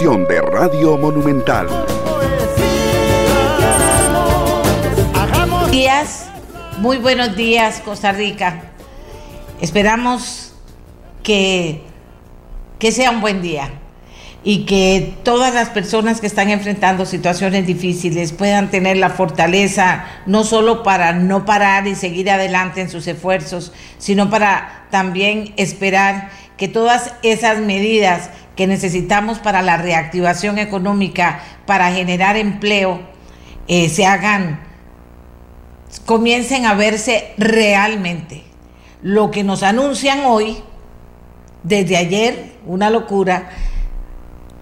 de Radio Monumental. Días, muy buenos días Costa Rica. Esperamos que, que sea un buen día y que todas las personas que están enfrentando situaciones difíciles puedan tener la fortaleza no solo para no parar y seguir adelante en sus esfuerzos, sino para también esperar que todas esas medidas que necesitamos para la reactivación económica, para generar empleo, eh, se hagan, comiencen a verse realmente. Lo que nos anuncian hoy, desde ayer, una locura,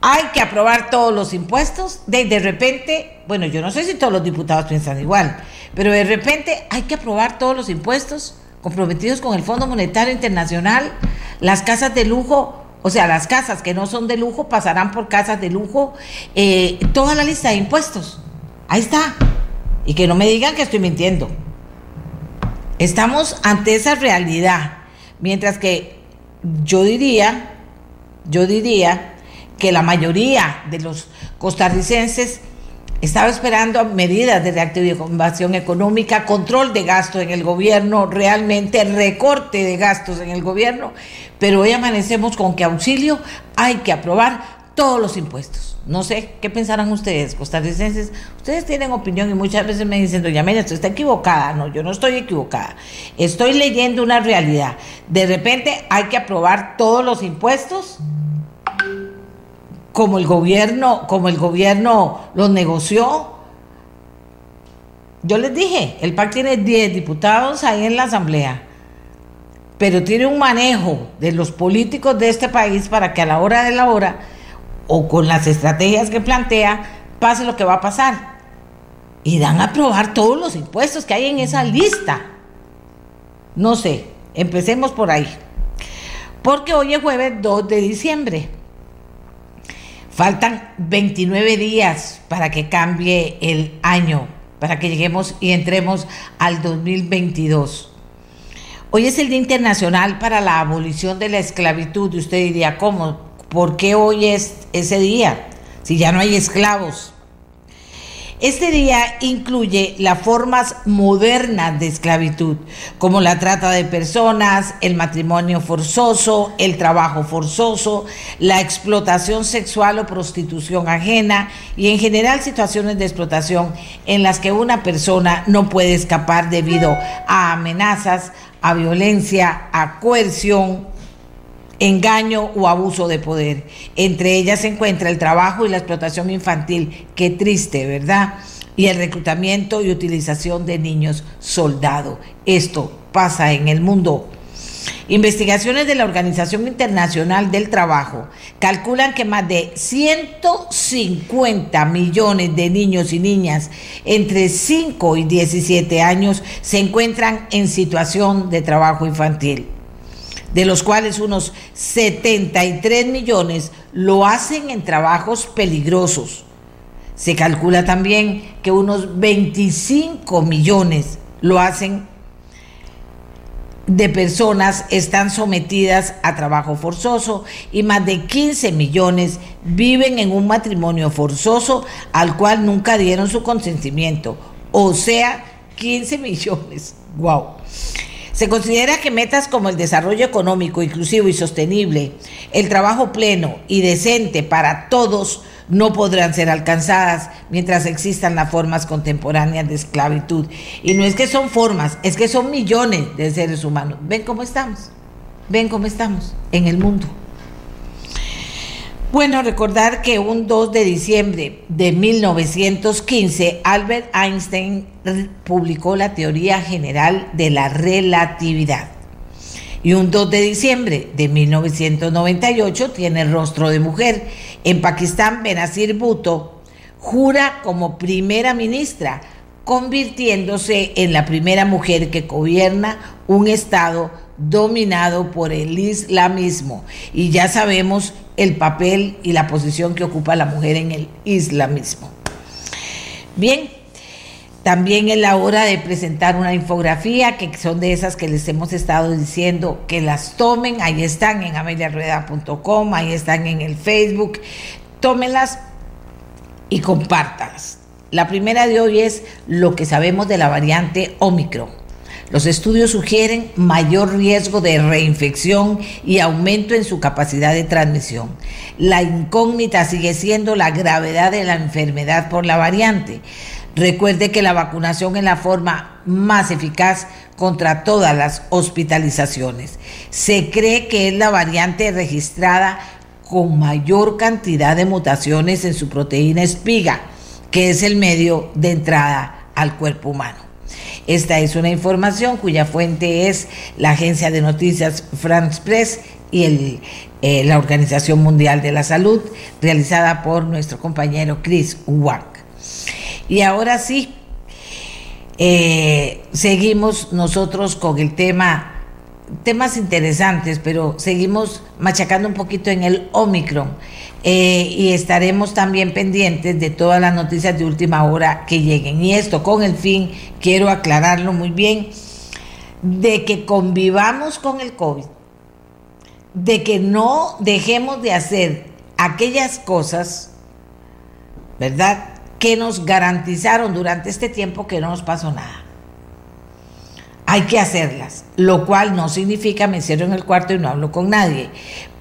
hay que aprobar todos los impuestos, de, de repente, bueno, yo no sé si todos los diputados piensan igual, pero de repente hay que aprobar todos los impuestos comprometidos con el Fondo Monetario Internacional, las casas de lujo, o sea, las casas que no son de lujo pasarán por casas de lujo, eh, toda la lista de impuestos. Ahí está. Y que no me digan que estoy mintiendo. Estamos ante esa realidad. Mientras que yo diría, yo diría que la mayoría de los costarricenses estaba esperando medidas de reactivación económica, control de gasto en el gobierno, realmente recorte de gastos en el gobierno, pero hoy amanecemos con que auxilio hay que aprobar todos los impuestos. No sé, ¿qué pensarán ustedes, costarricenses? Ustedes tienen opinión y muchas veces me dicen, doña Amelia, usted está equivocada. No, yo no estoy equivocada. Estoy leyendo una realidad. De repente hay que aprobar todos los impuestos como el gobierno, como el gobierno los negoció. Yo les dije, el PAC tiene 10 diputados ahí en la asamblea, pero tiene un manejo de los políticos de este país para que a la hora de la hora o con las estrategias que plantea pase lo que va a pasar. Y dan a aprobar todos los impuestos que hay en esa lista. No sé, empecemos por ahí. Porque hoy es jueves 2 de diciembre. Faltan 29 días para que cambie el año, para que lleguemos y entremos al 2022. Hoy es el Día Internacional para la Abolición de la Esclavitud. Y usted diría, ¿cómo? ¿Por qué hoy es ese día? Si ya no hay esclavos. Este día incluye las formas modernas de esclavitud, como la trata de personas, el matrimonio forzoso, el trabajo forzoso, la explotación sexual o prostitución ajena y en general situaciones de explotación en las que una persona no puede escapar debido a amenazas, a violencia, a coerción, engaño o abuso de poder. Entre ellas se encuentra el trabajo y la explotación infantil. Qué triste, ¿verdad? Y el reclutamiento y utilización de niños soldado. Esto pasa en el mundo. Investigaciones de la Organización Internacional del Trabajo calculan que más de 150 millones de niños y niñas entre 5 y 17 años se encuentran en situación de trabajo infantil de los cuales unos 73 millones lo hacen en trabajos peligrosos. Se calcula también que unos 25 millones lo hacen de personas están sometidas a trabajo forzoso y más de 15 millones viven en un matrimonio forzoso al cual nunca dieron su consentimiento. O sea, 15 millones. Wow. Se considera que metas como el desarrollo económico inclusivo y sostenible, el trabajo pleno y decente para todos no podrán ser alcanzadas mientras existan las formas contemporáneas de esclavitud. Y no es que son formas, es que son millones de seres humanos. ¿Ven cómo estamos? ¿Ven cómo estamos en el mundo? Bueno, recordar que un 2 de diciembre de 1915, Albert Einstein publicó la teoría general de la relatividad. Y un 2 de diciembre de 1998 tiene rostro de mujer. En Pakistán, Benazir Bhutto jura como primera ministra, convirtiéndose en la primera mujer que gobierna un estado dominado por el islamismo. Y ya sabemos el papel y la posición que ocupa la mujer en el islamismo. Bien, también es la hora de presentar una infografía, que son de esas que les hemos estado diciendo que las tomen. Ahí están en ameliarrueda.com, ahí están en el Facebook. tómelas y compártalas. La primera de hoy es lo que sabemos de la variante Omicron. Los estudios sugieren mayor riesgo de reinfección y aumento en su capacidad de transmisión. La incógnita sigue siendo la gravedad de la enfermedad por la variante. Recuerde que la vacunación es la forma más eficaz contra todas las hospitalizaciones. Se cree que es la variante registrada con mayor cantidad de mutaciones en su proteína espiga, que es el medio de entrada al cuerpo humano. Esta es una información cuya fuente es la agencia de noticias France Press y eh, la Organización Mundial de la Salud, realizada por nuestro compañero Chris Wang. Y ahora sí, eh, seguimos nosotros con el tema, temas interesantes, pero seguimos machacando un poquito en el Omicron. Eh, y estaremos también pendientes de todas las noticias de última hora que lleguen. Y esto con el fin, quiero aclararlo muy bien, de que convivamos con el COVID, de que no dejemos de hacer aquellas cosas, ¿verdad? Que nos garantizaron durante este tiempo que no nos pasó nada. Hay que hacerlas, lo cual no significa me cierro en el cuarto y no hablo con nadie,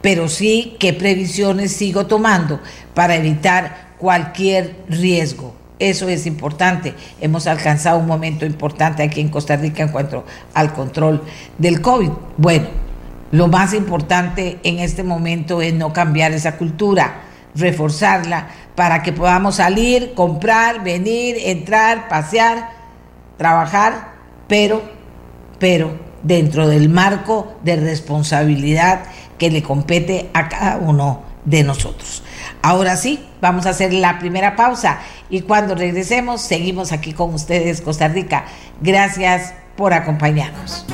pero sí qué previsiones sigo tomando para evitar cualquier riesgo. Eso es importante. Hemos alcanzado un momento importante aquí en Costa Rica en cuanto al control del COVID. Bueno, lo más importante en este momento es no cambiar esa cultura, reforzarla para que podamos salir, comprar, venir, entrar, pasear, trabajar, pero, pero dentro del marco de responsabilidad que le compete a cada uno de nosotros. Ahora sí, vamos a hacer la primera pausa y cuando regresemos seguimos aquí con ustedes, Costa Rica. Gracias por acompañarnos.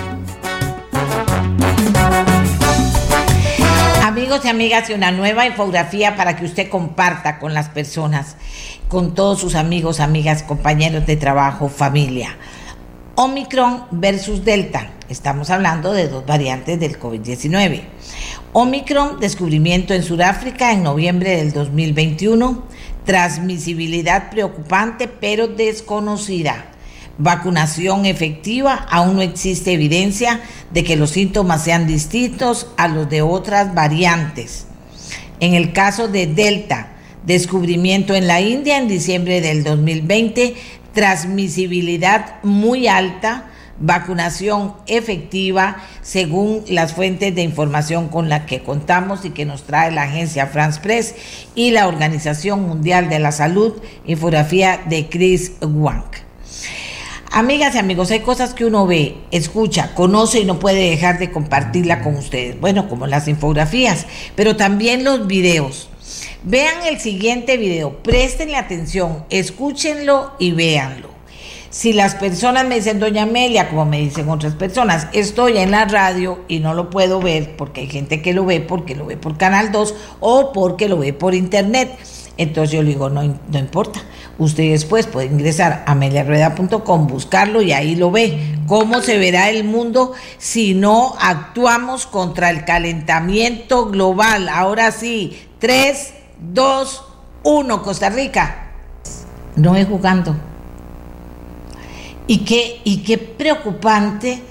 Amigos y amigas, y una nueva infografía para que usted comparta con las personas, con todos sus amigos, amigas, compañeros de trabajo, familia. Omicron versus Delta. Estamos hablando de dos variantes del COVID-19. Omicron, descubrimiento en Sudáfrica en noviembre del 2021. Transmisibilidad preocupante pero desconocida. Vacunación efectiva, aún no existe evidencia de que los síntomas sean distintos a los de otras variantes. En el caso de Delta, descubrimiento en la India en diciembre del 2020, transmisibilidad muy alta, vacunación efectiva según las fuentes de información con las que contamos y que nos trae la agencia France Press y la Organización Mundial de la Salud, infografía de Chris Wang. Amigas y amigos, hay cosas que uno ve, escucha, conoce y no puede dejar de compartirla con ustedes. Bueno, como las infografías, pero también los videos. Vean el siguiente video, prestenle atención, escúchenlo y véanlo. Si las personas me dicen, doña Amelia, como me dicen otras personas, estoy en la radio y no lo puedo ver porque hay gente que lo ve porque lo ve por Canal 2 o porque lo ve por internet. Entonces yo le digo, no, no importa. Usted después puede ingresar a ameliarrueda.com, buscarlo y ahí lo ve. ¿Cómo se verá el mundo si no actuamos contra el calentamiento global? Ahora sí, tres 2, 1, Costa Rica. No es jugando. Y qué, y qué preocupante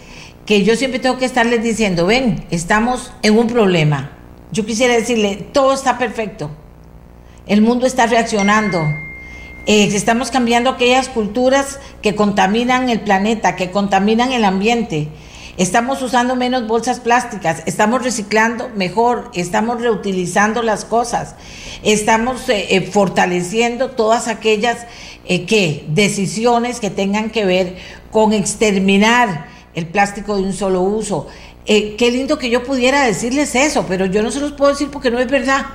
que yo siempre tengo que estarles diciendo, ven, estamos en un problema. Yo quisiera decirle, todo está perfecto. El mundo está reaccionando. Eh, estamos cambiando aquellas culturas que contaminan el planeta, que contaminan el ambiente. Estamos usando menos bolsas plásticas, estamos reciclando mejor, estamos reutilizando las cosas, estamos eh, eh, fortaleciendo todas aquellas eh, decisiones que tengan que ver con exterminar el plástico de un solo uso. qué lindo que yo pudiera decirles eso, pero yo no se los puedo decir porque no es verdad.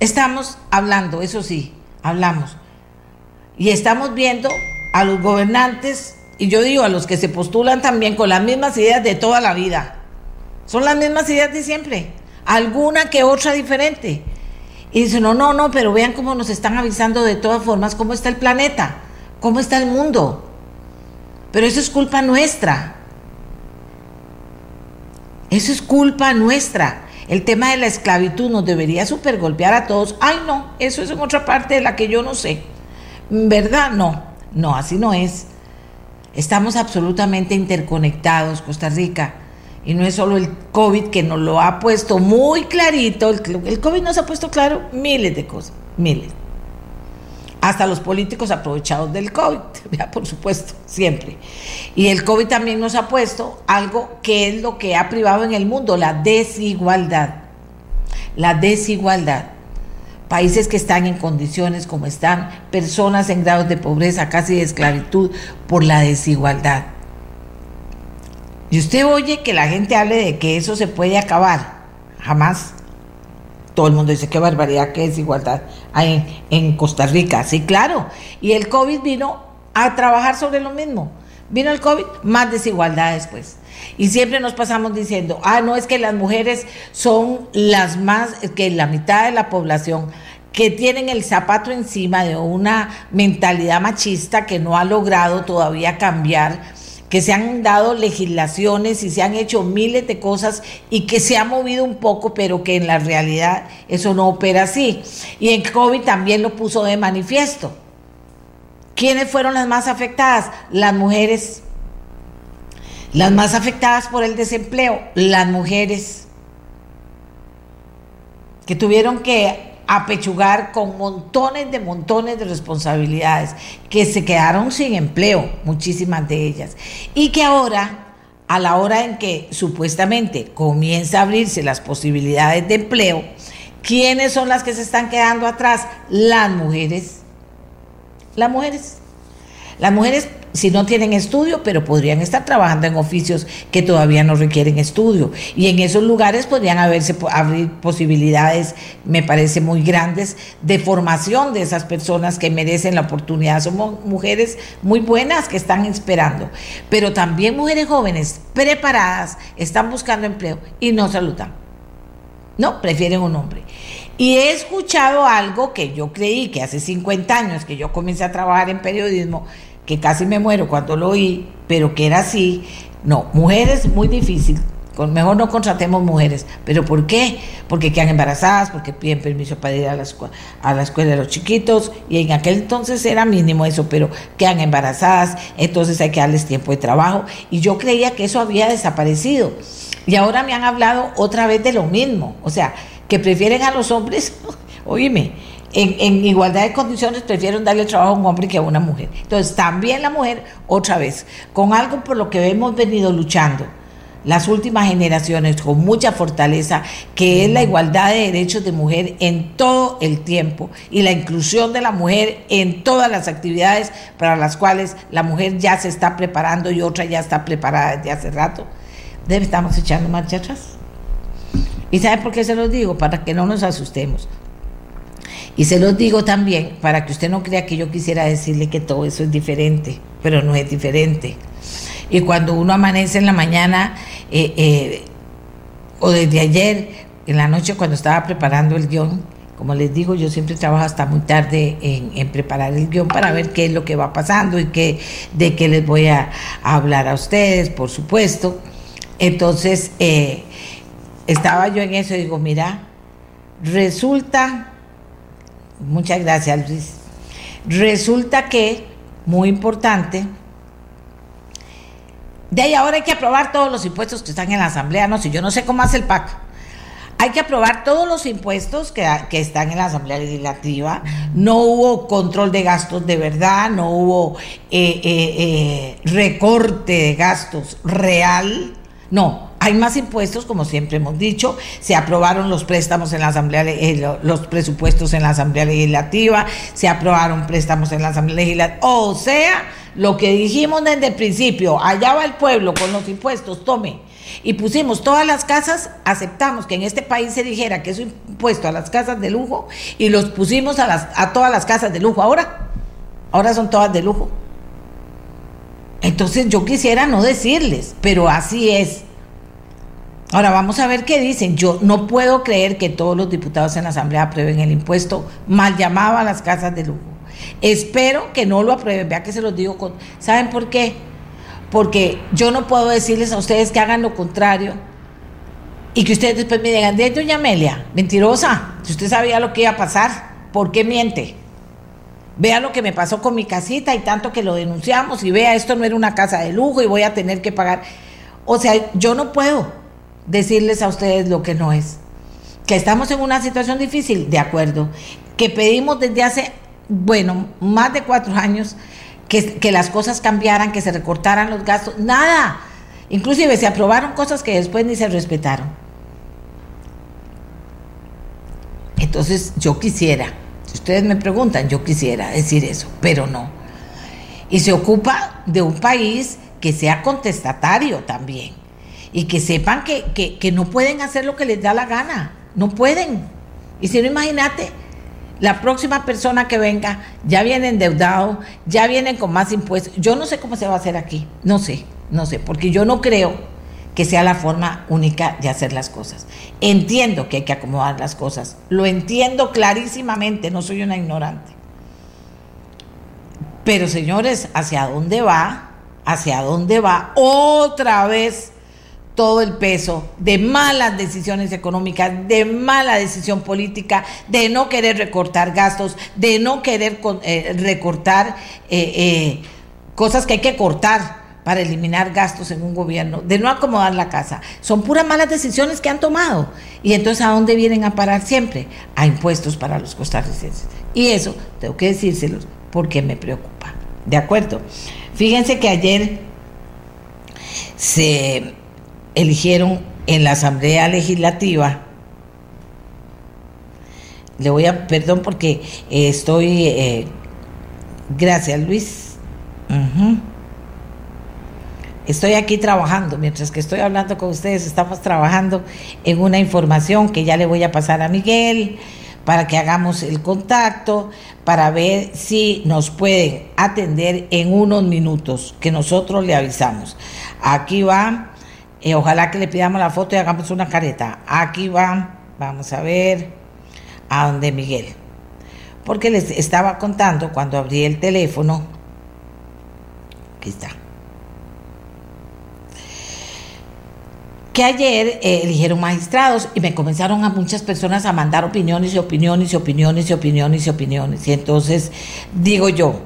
Estamos hablando, eso sí, hablamos. Y estamos viendo a los gobernantes y yo digo a los que se postulan también con las mismas ideas de toda la vida. Son las mismas ideas de siempre. Alguna que otra diferente. Y dicen, no, no, no, pero vean cómo nos están avisando de todas formas cómo está el planeta, cómo está el mundo. Pero eso es culpa nuestra. Eso es culpa nuestra. el tema de la esclavitud nos debería super golpear a todos. Ay, no, eso es en otra parte de la que yo no sé. ¿Verdad? No, no, así no es. Estamos absolutamente interconectados, Costa Rica. Y no es solo el COVID que nos lo ha puesto muy clarito. El, COVID nos ha puesto claro miles de cosas, miles. Hasta los políticos aprovechados del COVID, por supuesto, siempre. Y el COVID también nos ha puesto algo que es lo que ha privado en el mundo, la desigualdad. La desigualdad. Países que están en condiciones como están, personas en grados de pobreza, casi de esclavitud, por la desigualdad. Y usted oye que la gente hable de que eso se puede acabar. Jamás. Todo el mundo dice qué barbaridad, qué desigualdad hay en Costa Rica. Sí, claro. Y el COVID vino a trabajar sobre lo mismo. Vino el COVID, más desigualdades, pues. Y siempre nos pasamos diciendo, ah, no es que las mujeres son las más, que la mitad de la población que tienen el zapato encima de una mentalidad machista que no ha logrado todavía cambiar que se han dado legislaciones y se han hecho miles de cosas y que se ha movido un poco, pero que en la realidad eso no opera así. Y en COVID también lo puso de manifiesto. ¿Quiénes fueron las más afectadas? Las mujeres. Las más afectadas por el desempleo, las mujeres que tuvieron que apechugar con montones de montones de responsabilidades, que se quedaron sin empleo, muchísimas de ellas, y que ahora, a la hora en que supuestamente comienza a abrirse las posibilidades de empleo, ¿quiénes son las que se están quedando atrás? Las mujeres. Las mujeres. Las mujeres si no tienen estudio, pero podrían estar trabajando en oficios que todavía no requieren estudio. Y en esos lugares podrían haberse, abrir posibilidades, me parece, muy grandes de formación de esas personas que merecen la oportunidad. Somos mujeres muy buenas que están esperando, pero también mujeres jóvenes preparadas están buscando empleo y no saludan. No, prefieren un hombre. Y he escuchado algo que yo creí que hace 50 años que yo comencé a trabajar en periodismo, que casi me muero cuando lo oí, pero que era así. No, mujeres muy difícil. Mejor no contratemos mujeres. ¿Pero por qué? Porque quedan embarazadas, porque piden permiso para ir a la, a la escuela de los chiquitos. Y en aquel entonces era mínimo eso, pero quedan embarazadas, entonces hay que darles tiempo de trabajo. Y yo creía que eso había desaparecido. Y ahora me han hablado otra vez de lo mismo. O sea, que prefieren a los hombres. Oíme, en, igualdad de condiciones prefieren darle trabajo a un hombre que a una mujer. Entonces, también la mujer, otra vez, con algo por lo que hemos venido luchando las últimas generaciones con mucha fortaleza, que es la igualdad de derechos de mujer en todo el tiempo y la inclusión de la mujer en todas las actividades para las cuales la mujer ya se está preparando y otra ya está preparada desde hace rato. Estamos echando marcha atrás. ¿Y sabe por qué se los digo? Para que no nos asustemos. Y se los digo también para que usted no crea que yo quisiera decirle que todo eso es diferente, pero no es diferente. Y cuando uno amanece en la mañana eh, eh, o desde ayer, en la noche cuando estaba preparando el guion, como les digo, yo siempre trabajo hasta muy tarde en, preparar el guion para ver qué es lo que va pasando y qué, de qué les voy a, hablar a ustedes, por supuesto. Entonces, eh, estaba yo en eso y digo, mira, resulta Muchas gracias, Luis. Resulta que, muy importante, de ahí ahora hay que aprobar todos los impuestos que están en la Asamblea. No sé, yo no sé cómo hace el PAC. Hay que aprobar todos los impuestos que, están en la Asamblea Legislativa. No hubo control de gastos de verdad, no hubo eh, eh, eh, recorte de gastos real. No, hay más impuestos, como siempre hemos dicho, se aprobaron los préstamos en la Asamblea, eh, los presupuestos en la Asamblea Legislativa, se aprobaron préstamos en la Asamblea Legislativa, o sea, lo que dijimos desde el principio, allá va el pueblo con los impuestos, tome. Y pusimos todas las casas, aceptamos que en este país se dijera que es un impuesto a las casas de lujo y los pusimos a, las, a todas las casas de lujo. Ahora, ahora son todas de lujo. Entonces yo quisiera no decirles, pero así es. Ahora vamos a ver qué dicen. Yo no puedo creer que todos los diputados en la Asamblea aprueben el impuesto mal llamado a las casas de lujo. Espero que no lo aprueben. Vea que se los digo con... ¿Saben por qué? Porque yo no puedo decirles a ustedes que hagan lo contrario Y que ustedes después me digan, de doña Amelia, mentirosa, si usted sabía lo que iba a pasar, ¿por qué miente? Vea lo que me pasó con mi casita y tanto que lo denunciamos y vea, esto no era una casa de lujo y voy a tener que pagar. O sea, yo no puedo decirles a ustedes lo que no es. Que estamos en una situación difícil, de acuerdo. Que pedimos desde hace, bueno, más de cuatro años que, que las cosas cambiaran, que se recortaran los gastos. Nada. Inclusive se aprobaron cosas que después ni se respetaron. Entonces yo quisiera, si ustedes me preguntan, yo quisiera decir eso, pero no. Y se ocupa de un país que sea contestatario también y que sepan que, que, no pueden hacer lo que les da la gana, no pueden. Y si no, imagínate, la próxima persona que venga ya viene endeudado, ya vienen con más impuestos. Yo no sé cómo se va a hacer aquí, no sé, no sé, porque yo no creo que sea la forma única de hacer las cosas. Entiendo que hay que acomodar las cosas, lo entiendo clarísimamente, no soy una ignorante. Pero señores, ¿hacia dónde va? ¿Hacia dónde va otra vez todo el peso de malas decisiones económicas, de mala decisión política, de no querer recortar gastos, de no querer eh, recortar eh, eh, cosas que hay que cortar para eliminar gastos en un gobierno, de no acomodar la casa. Son puras malas decisiones que han tomado. Y entonces, ¿a dónde vienen a parar siempre? A impuestos para los costarricenses. Y eso tengo que decírselos porque me preocupa. ¿De acuerdo? Fíjense que ayer se eligieron en la Asamblea Legislativa. Le voy a, perdón porque eh, estoy, eh, gracias Luis. Estoy aquí trabajando, mientras que estoy hablando con ustedes, estamos trabajando en una información que ya le voy a pasar a Miguel para que hagamos el contacto, para ver si nos pueden atender en unos minutos, que nosotros le avisamos. Aquí va eh, ojalá que le pidamos la foto y hagamos una careta. Aquí va, vamos a ver, a donde Miguel. Porque les estaba contando cuando abrí el teléfono. Aquí está. que ayer eh, eligieron magistrados y me comenzaron a muchas personas a mandar opiniones y opiniones y opiniones y opiniones y opiniones. Y entonces digo yo,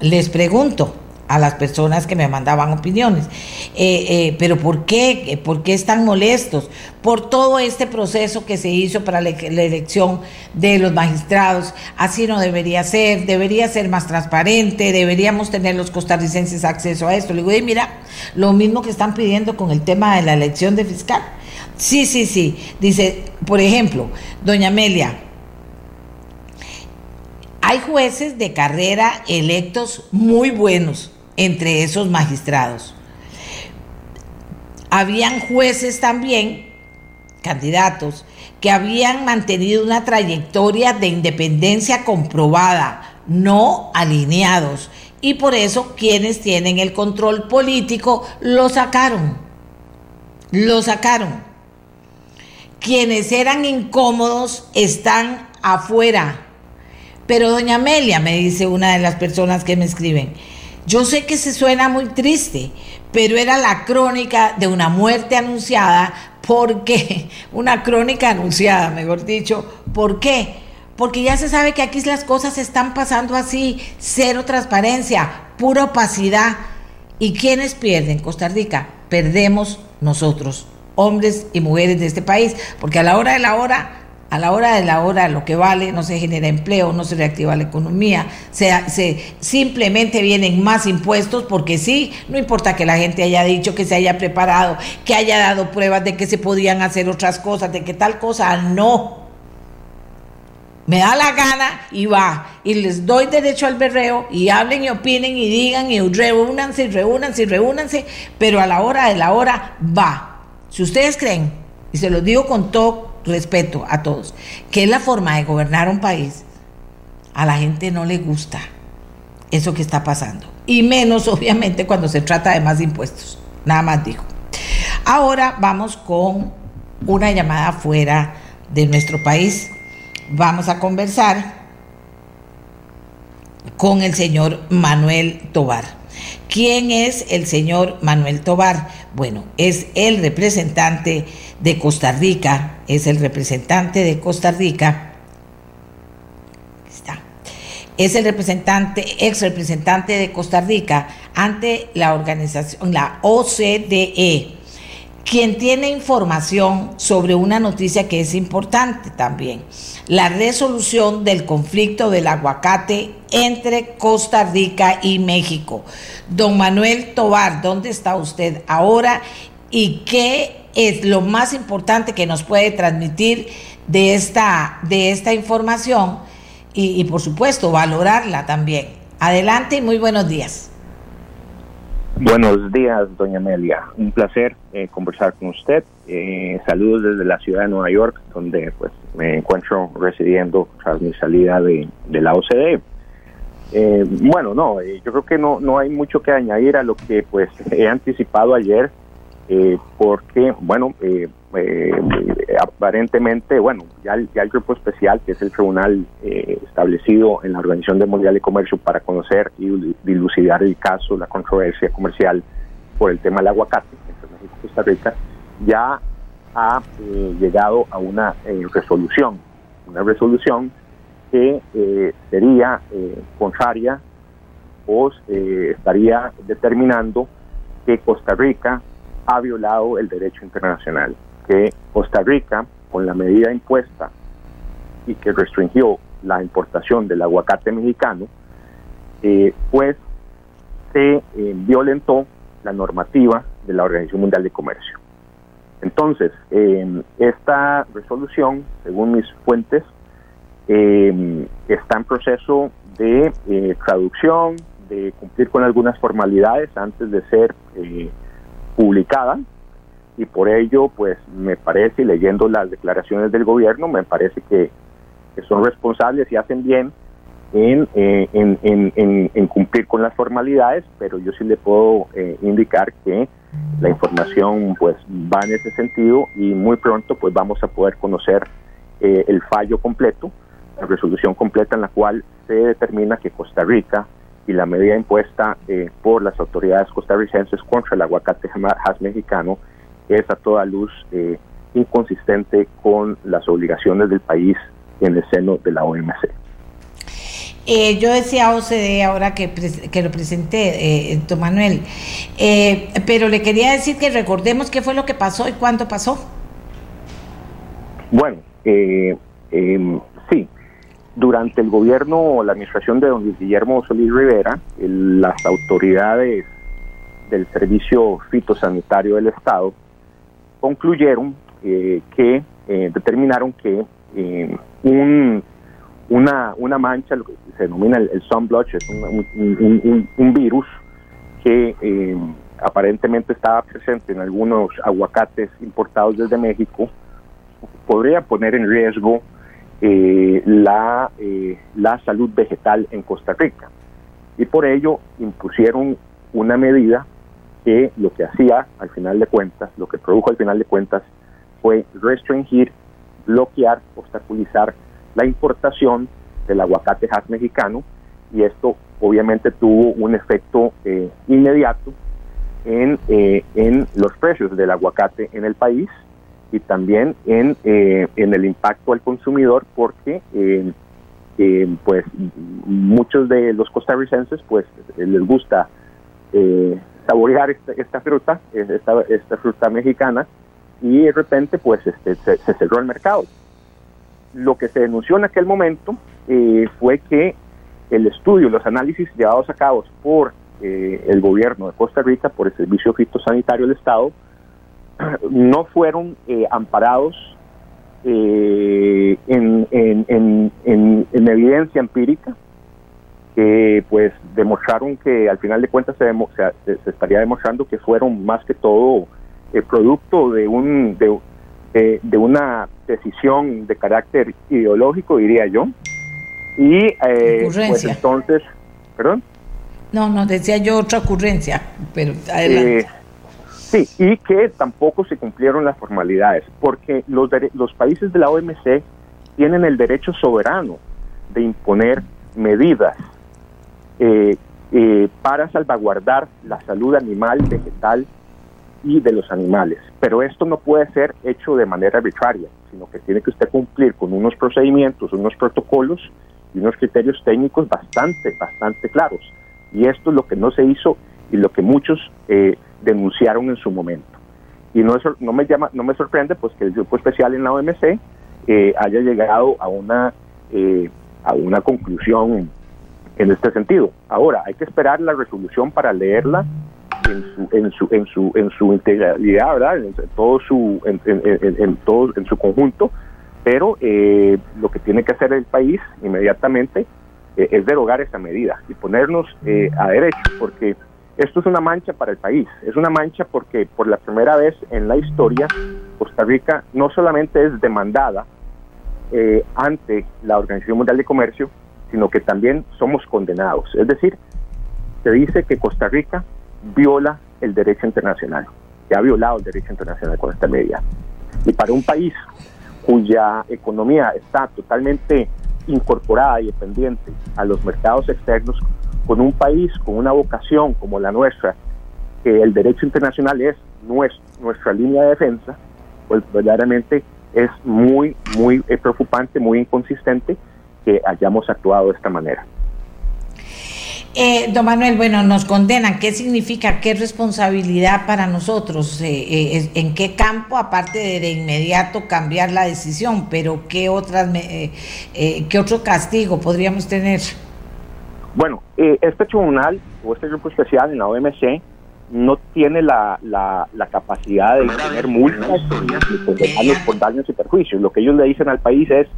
les pregunto, a las personas que me mandaban opiniones. Eh, eh, pero ¿por qué? ¿Por qué están molestos? Por todo este proceso que se hizo para la, elección de los magistrados. Así no debería ser, debería ser más transparente, deberíamos tener los costarricenses acceso a esto. Le digo, mira, lo mismo que están pidiendo con el tema de la elección de fiscal. Sí, sí, sí. Dice, por ejemplo, doña Amelia, hay jueces de carrera electos muy buenos entre esos magistrados. Habían jueces también, candidatos, que habían mantenido una trayectoria de independencia comprobada, no alineados, y por eso quienes tienen el control político lo sacaron. Lo sacaron. Quienes eran incómodos están afuera. Pero doña Amelia, me dice una de las personas que me escriben, yo sé que se suena muy triste, pero era la crónica de una muerte anunciada. ¿Por qué? Una crónica anunciada, mejor dicho. ¿Por qué? Porque ya se sabe que aquí las cosas están pasando así, cero transparencia, pura opacidad. ¿Y quiénes pierden? Costa Rica, perdemos nosotros, hombres y mujeres de este país, porque a la hora de la hora a la hora de la hora lo que vale, no se genera empleo, no se reactiva la economía, se, simplemente vienen más impuestos porque sí, no importa que la gente haya dicho, que se haya preparado, que haya dado pruebas de que se podían hacer otras cosas, de que tal cosa, no. Me da la gana y va. Y les doy derecho al berreo y hablen y opinen y digan y reúnanse y reúnanse y reúnanse, pero a la hora de la hora va. Si ustedes creen, y se los digo con todo respeto a todos, que es la forma de gobernar un país, a la gente no le gusta eso que está pasando. Y menos, obviamente, cuando se trata de más impuestos. Nada más dijo. Ahora vamos con una llamada fuera de nuestro país. Vamos a conversar con el señor Manuel Tobar. ¿Quién es el señor Manuel Tobar? Bueno, es el representante de Costa Rica, es el representante de Costa Rica, está, es el representante, ex representante de Costa Rica ante la organización, la OCDE, quien tiene información sobre una noticia que es importante también, la resolución del conflicto del aguacate entre Costa Rica y México. Don Manuel Tobar, ¿dónde está usted ahora y qué es lo más importante que nos puede transmitir de esta, de esta información y, y por supuesto valorarla también? Adelante y muy buenos días. Buenos días, doña Amelia. Un placer eh, conversar con usted. Eh, saludos desde la ciudad de Nueva York, donde pues me encuentro residiendo tras mi salida de, de la OCDE. Eh, bueno, no, eh, yo creo que no, no hay mucho que añadir a lo que pues he anticipado ayer, eh, porque, bueno, eh, eh, aparentemente, bueno, ya, ya, el grupo especial, que es el tribunal eh, establecido en la Organización de Mundial de Comercio para conocer y dilucidar el caso, la controversia comercial por el tema del aguacate entre México y Costa Rica, ya ha eh, llegado a una eh, resolución, una resolución que eh, sería contraria o estaría determinando que Costa Rica ha violado el derecho internacional que Costa Rica, con la medida impuesta y que restringió la importación del aguacate mexicano, eh, pues se eh, violentó la normativa de la Organización Mundial de Comercio. Entonces, eh, esta resolución, según mis fuentes, está en proceso de traducción, de cumplir con algunas formalidades antes de ser publicada y por ello, pues me parece, leyendo las declaraciones del gobierno, me parece que, son responsables y hacen bien en, eh, en, cumplir con las formalidades, pero yo sí le puedo eh, indicar que la información pues va en ese sentido y muy pronto pues vamos a poder conocer eh, el fallo completo, la resolución completa en la cual se determina que Costa Rica y la medida impuesta eh, por las autoridades costarricenses contra el aguacate has mexicano es a toda luz eh, inconsistente con las obligaciones del país en el seno de la OMC. Eh, yo decía OCDE ahora que, que lo presenté, eh, don Manuel, eh, pero le quería decir que recordemos qué fue lo que pasó y cuándo pasó. Bueno, eh, sí, durante el gobierno, la administración de don Guillermo Solís Rivera, el, las autoridades del Servicio Fitosanitario del Estado concluyeron eh, que eh, determinaron que eh, un, una, una mancha, lo que se denomina el, el sunblotch, es un virus que eh, aparentemente estaba presente en algunos aguacates importados desde México, podría poner en riesgo eh, la, eh, la salud vegetal en Costa Rica. Y por ello impusieron una medida que lo que hacía al final de cuentas, lo que produjo al final de cuentas fue restringir, bloquear, obstaculizar la importación del aguacate Hass mexicano y esto obviamente tuvo un efecto eh, inmediato en, eh, en los precios del aguacate en el país y también en, eh, en el impacto al consumidor porque eh, eh, pues muchos de los costarricenses pues les gusta saborear esta, esta fruta, esta, esta, fruta mexicana, y de repente pues este, se, se, cerró el mercado. Lo que se denunció en aquel momento fue que el estudio, los análisis llevados a cabo por el gobierno de Costa Rica, por el Servicio Fitosanitario del Estado, no fueron eh, amparados en, en, en, en evidencia empírica, que pues demostraron que al final de cuentas se, demo, se, se estaría demostrando que fueron más que todo el producto de un de, de, de, una decisión de carácter ideológico diría yo. Y eh, pues entonces perdón no no decía yo otra ocurrencia pero adelante. Eh, sí y que tampoco se cumplieron las formalidades porque los los países de la OMC tienen el derecho soberano de imponer medidas eh, eh, para salvaguardar la salud animal, vegetal y de los animales. Pero esto no puede ser hecho de manera arbitraria, sino que tiene que usted cumplir con unos procedimientos, unos protocolos y unos criterios técnicos bastante, bastante claros. Y esto es lo que no se hizo y lo que muchos eh, denunciaron en su momento. Y no, no, me llama, no me sorprende pues que el grupo especial en la OMC eh, haya llegado a una, eh, a una conclusión en este sentido. Ahora, hay que esperar la resolución para leerla en su, en su, en su, en su integralidad, ¿verdad? En, todo su, en, en, todo, en su conjunto, pero eh, lo que tiene que hacer el país inmediatamente eh, es derogar esa medida y ponernos eh, a derecho, porque esto es una mancha para el país, es una mancha porque por la primera vez en la historia Costa Rica no solamente es demandada ante la Organización Mundial de Comercio, sino que también somos condenados. Es decir, se dice que Costa Rica viola el derecho internacional, que ha violado el derecho internacional con esta medida. Y para un país cuya economía está totalmente incorporada y dependiente a los mercados externos, con un país con una vocación como la nuestra, que el derecho internacional es nuestra línea de defensa, pues verdaderamente es muy, muy preocupante, muy inconsistente que hayamos actuado de esta manera. Eh, don Manuel, bueno, nos condenan. ¿Qué significa? ¿Qué responsabilidad para nosotros? Eh, eh, ¿En qué campo, aparte de de inmediato cambiar la decisión, pero qué, otras, qué otro castigo podríamos tener? Bueno, este tribunal o este grupo especial en la OMC no tiene la, la, capacidad de tener multas por daños y perjuicios. Lo que ellos le dicen al país es,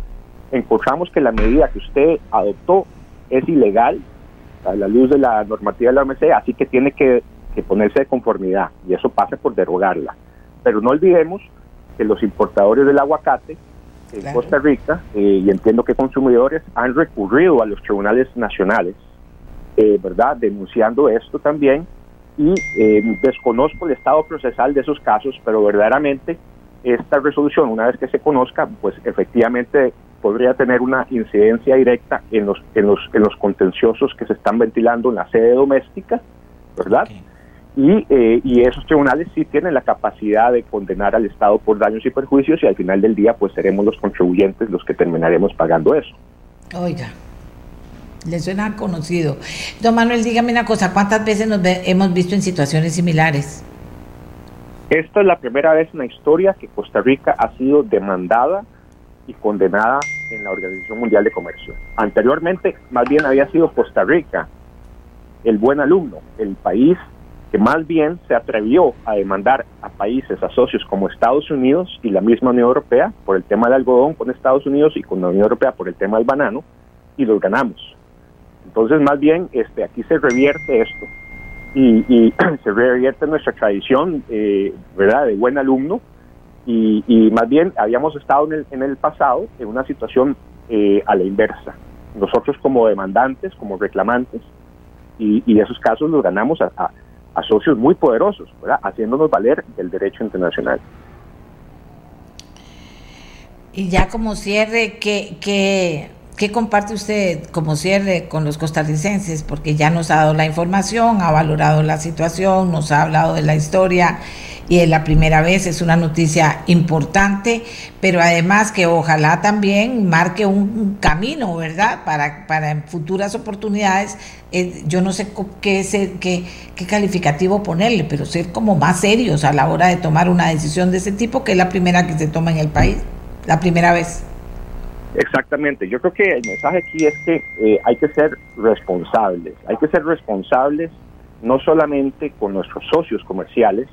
encontramos que la medida que usted adoptó es ilegal a la luz de la normativa de la OMC, así que tiene que, ponerse de conformidad y eso pasa por derogarla. Pero no olvidemos que los importadores del aguacate en Costa Rica, eh, y entiendo que consumidores, han recurrido a los tribunales nacionales, eh, ¿verdad?, denunciando esto también, y eh, desconozco el estado procesal de esos casos, pero verdaderamente esta resolución, una vez que se conozca, pues efectivamente podría tener una incidencia directa en los, en los, en los contenciosos que se están ventilando en la sede doméstica, ¿verdad? Y, eh, y esos tribunales sí tienen la capacidad de condenar al Estado por daños y perjuicios y al final del día pues seremos los contribuyentes los que terminaremos pagando eso. Oiga, le suena conocido. Don Manuel, dígame una cosa, ¿cuántas veces nos hemos visto en situaciones similares? Esta es la primera vez en la historia que Costa Rica ha sido demandada y condenada en la Organización Mundial de Comercio. Anteriormente, más bien había sido Costa Rica el buen alumno, el país que más bien se atrevió a demandar a países, a socios como Estados Unidos y la misma Unión Europea por el tema del algodón con Estados Unidos y con la Unión Europea por el tema del banano y los ganamos. Entonces, más bien, este, aquí se revierte esto y, se revierte nuestra tradición, eh, ¿verdad?, de buen alumno y, más bien habíamos estado en el, pasado en una situación eh, a la inversa. Nosotros como demandantes, como reclamantes, y, esos casos los ganamos a, socios muy poderosos, haciéndonos valer el derecho internacional. Y ya como cierre, ¿qué, qué, qué comparte usted como cierre con los costarricenses? Porque ya nos ha dado la información, ha valorado la situación, nos ha hablado de la historia y es la primera vez, es una noticia importante, pero además que ojalá también marque un, camino, ¿verdad? Para, para futuras oportunidades, eh, yo no sé qué, qué, qué calificativo ponerle, pero ser como más serios a la hora de tomar una decisión de ese tipo, que es la primera que se toma en el país, la primera vez. Exactamente, yo creo que el mensaje aquí es que eh, hay que ser responsables, hay que ser responsables no solamente con nuestros socios comerciales,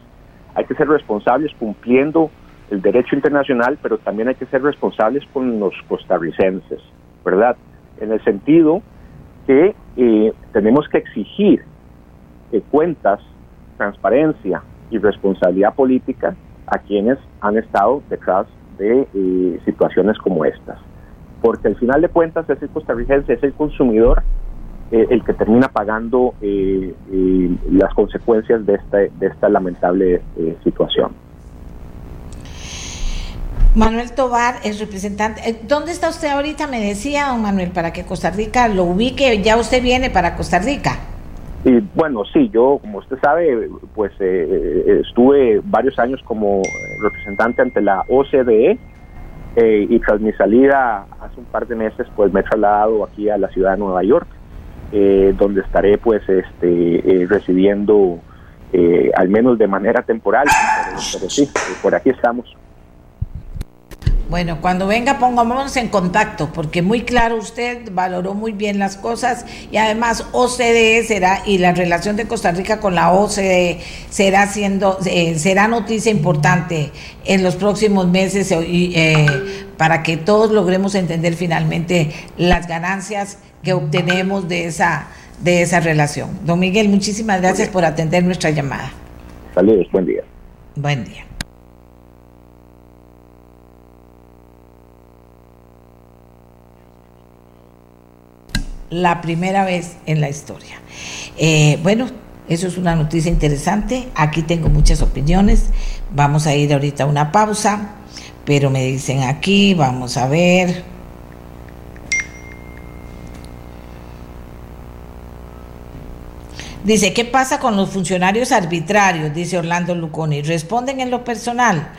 hay que ser responsables cumpliendo el derecho internacional, pero también hay que ser responsables con los costarricenses, ¿verdad? En el sentido que eh, tenemos que exigir eh, cuentas, transparencia y responsabilidad política a quienes han estado detrás de eh, situaciones como estas. Porque al final de cuentas es el costarricense, es el consumidor eh, el que termina pagando eh, eh, las consecuencias de esta, de esta lamentable situación. Manuel Tobar es representante. ¿Dónde está usted ahorita? Me decía don Manuel, para que Costa Rica lo ubique. Ya usted viene para Costa Rica. Y bueno, sí, yo, como usted sabe, pues eh, estuve varios años como representante ante la OCDE y tras mi salida hace un par de meses, pues me he trasladado aquí a la ciudad de Nueva York, donde estaré pues este, recibiendo al menos de manera temporal, pero sí, por aquí estamos. Bueno, cuando venga pongámonos en contacto, porque muy claro usted valoró muy bien las cosas y además OCDE será y la relación de Costa Rica con la OCDE será siendo eh, será noticia importante en los próximos meses eh, para que todos logremos entender finalmente las ganancias que obtenemos de esa de esa relación. Don Miguel, muchísimas gracias por atender nuestra llamada. Saludos, buen día. Buen día. La primera vez en la historia. Eh, bueno, eso es una noticia interesante. Aquí tengo muchas opiniones. Vamos a ir ahorita a una pausa, pero me dicen aquí, vamos a ver. Dice, ¿qué pasa con los funcionarios arbitrarios? Dice Orlando Luconi. Responden en lo personal.